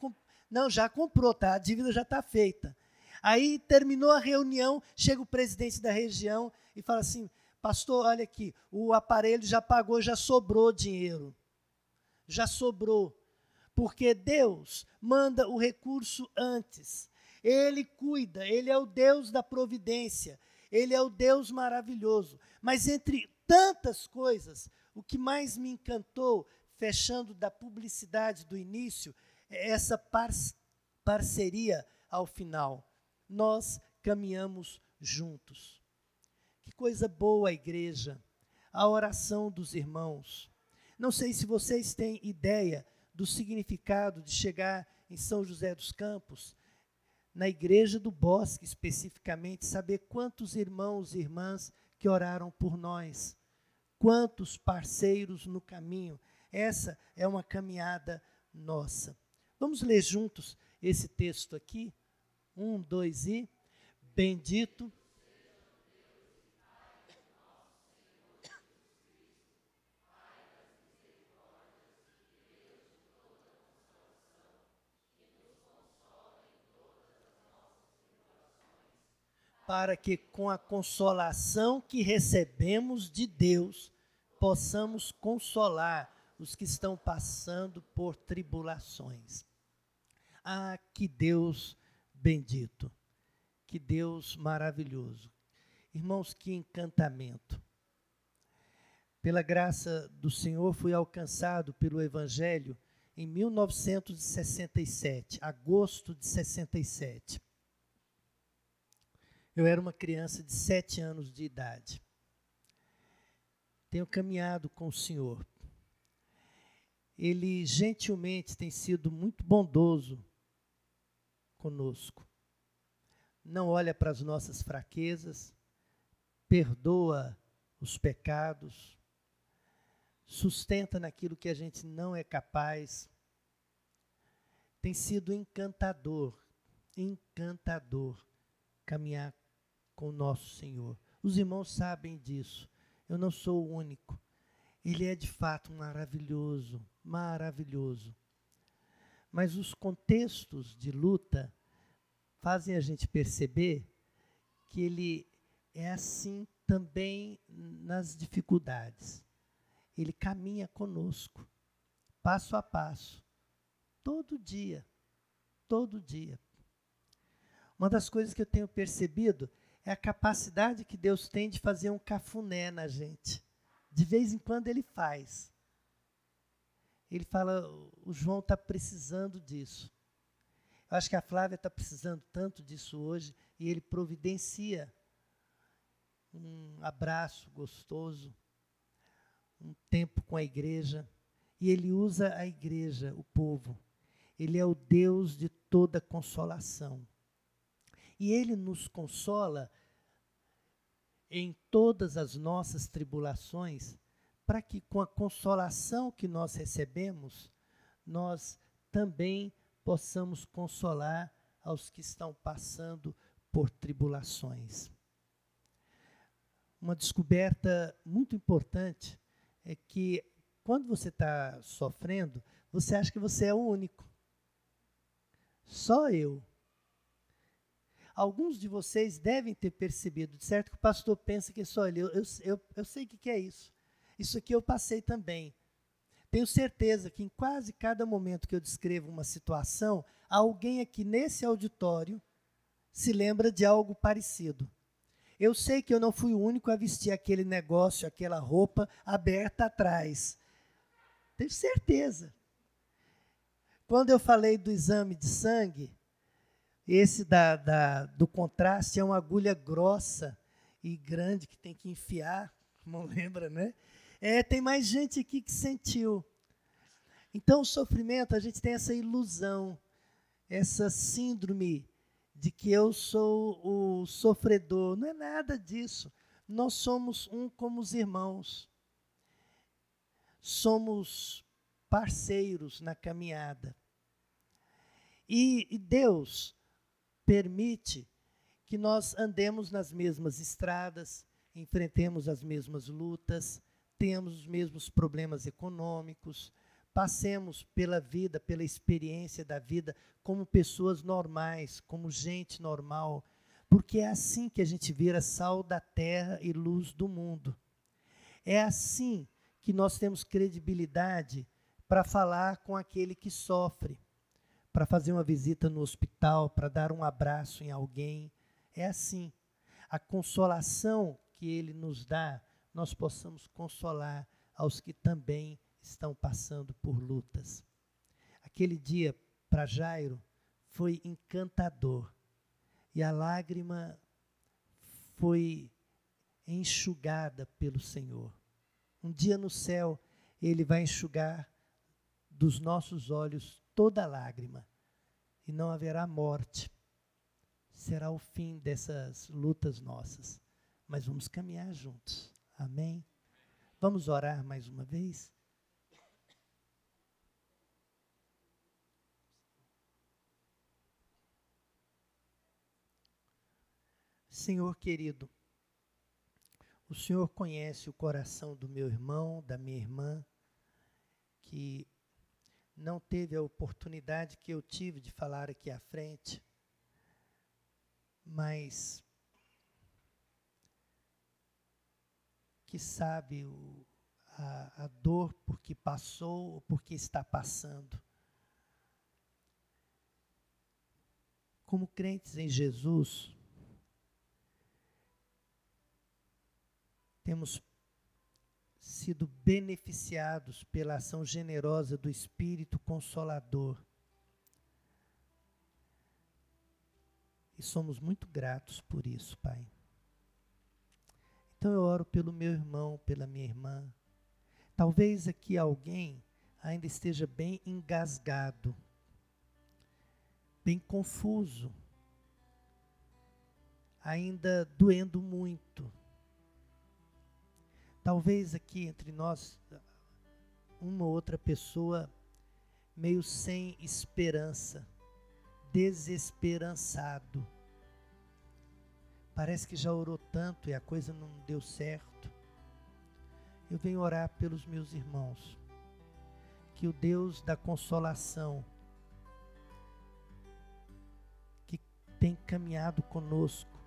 Não, já comprou, tá? A dívida já está feita. Aí terminou a reunião, chega o presidente da região e fala assim: Pastor, olha aqui, o aparelho já pagou, já sobrou dinheiro. Já sobrou. Porque Deus manda o recurso antes. Ele cuida, ele é o Deus da providência, ele é o Deus maravilhoso. Mas entre tantas coisas, o que mais me encantou, fechando da publicidade do início, é essa par parceria ao final. Nós caminhamos juntos. Que coisa boa a igreja, a oração dos irmãos. Não sei se vocês têm ideia do significado de chegar em São José dos Campos, na igreja do Bosque especificamente, saber quantos irmãos e irmãs que oraram por nós, quantos parceiros no caminho. Essa é uma caminhada nossa. Vamos ler juntos esse texto aqui? Um, dois e. Bendito para que com a consolação que recebemos de Deus, possamos consolar os que estão passando por tribulações. Ah, que Deus bendito, que Deus maravilhoso. Irmãos, que encantamento. Pela graça do Senhor, fui alcançado pelo Evangelho em 1967, agosto de 67. Eu era uma criança de sete anos de idade. Tenho caminhado com o Senhor. Ele gentilmente tem sido muito bondoso conosco. Não olha para as nossas fraquezas, perdoa os pecados, sustenta naquilo que a gente não é capaz. Tem sido encantador, encantador caminhar com o nosso Senhor. Os irmãos sabem disso. Eu não sou o único. Ele é de fato maravilhoso, maravilhoso. Mas os contextos de luta fazem a gente perceber que ele é assim também nas dificuldades. Ele caminha conosco, passo a passo, todo dia, todo dia. Uma das coisas que eu tenho percebido é a capacidade que Deus tem de fazer um cafuné na gente. De vez em quando ele faz. Ele fala: o João está precisando disso. Eu acho que a Flávia está precisando tanto disso hoje e ele providencia um abraço gostoso, um tempo com a igreja. E ele usa a igreja, o povo. Ele é o Deus de toda consolação. E ele nos consola em todas as nossas tribulações, para que com a consolação que nós recebemos, nós também possamos consolar aos que estão passando por tribulações. Uma descoberta muito importante é que quando você está sofrendo, você acha que você é o único. Só eu Alguns de vocês devem ter percebido, certo, que o pastor pensa que só ele. Eu, eu, eu, eu sei o que, que é isso. Isso aqui eu passei também. Tenho certeza que em quase cada momento que eu descrevo uma situação, alguém aqui nesse auditório se lembra de algo parecido. Eu sei que eu não fui o único a vestir aquele negócio, aquela roupa aberta atrás. Tenho certeza. Quando eu falei do exame de sangue, esse da, da, do contraste é uma agulha grossa e grande que tem que enfiar, não lembra, né? É, tem mais gente aqui que sentiu. Então, o sofrimento, a gente tem essa ilusão, essa síndrome de que eu sou o sofredor. Não é nada disso. Nós somos um como os irmãos. Somos parceiros na caminhada. E, e Deus permite que nós andemos nas mesmas estradas, enfrentemos as mesmas lutas, temos os mesmos problemas econômicos, passemos pela vida, pela experiência da vida como pessoas normais, como gente normal, porque é assim que a gente vira sal da terra e luz do mundo. É assim que nós temos credibilidade para falar com aquele que sofre, para fazer uma visita no hospital, para dar um abraço em alguém. É assim. A consolação que ele nos dá, nós possamos consolar aos que também estão passando por lutas. Aquele dia para Jairo foi encantador e a lágrima foi enxugada pelo Senhor. Um dia no céu, Ele vai enxugar dos nossos olhos toda lágrima e não haverá morte. Será o fim dessas lutas nossas. Mas vamos caminhar juntos. Amém? Vamos orar mais uma vez? Senhor querido, o Senhor conhece o coração do meu irmão, da minha irmã, que não teve a oportunidade que eu tive de falar aqui à frente, mas que sabe o, a, a dor por que passou ou por que está passando. Como crentes em Jesus, temos sido beneficiados pela ação generosa do Espírito Consolador. E somos muito gratos por isso, Pai. Então eu oro pelo meu irmão, pela minha irmã. Talvez aqui alguém ainda esteja bem engasgado, bem confuso, ainda doendo muito Talvez aqui entre nós, uma ou outra pessoa meio sem esperança, desesperançado. Parece que já orou tanto e a coisa não deu certo. Eu venho orar pelos meus irmãos. Que o Deus da consolação, que tem caminhado conosco,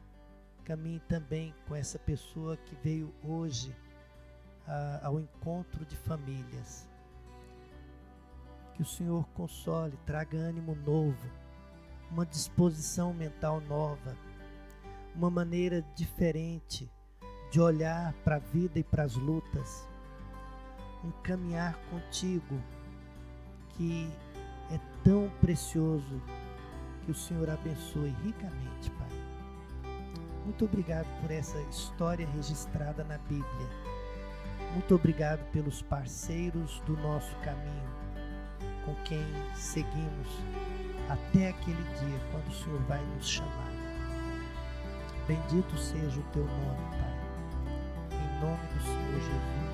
caminhe também com essa pessoa que veio hoje ao encontro de famílias. Que o Senhor console, traga ânimo novo, uma disposição mental nova, uma maneira diferente de olhar para a vida e para as lutas, um caminhar contigo que é tão precioso. Que o Senhor abençoe ricamente, Pai. Muito obrigado por essa história registrada na Bíblia muito obrigado pelos parceiros do nosso caminho, com quem seguimos até aquele dia quando o Senhor vai nos chamar. Bendito seja o teu nome, Pai. Em nome do Senhor Jesus.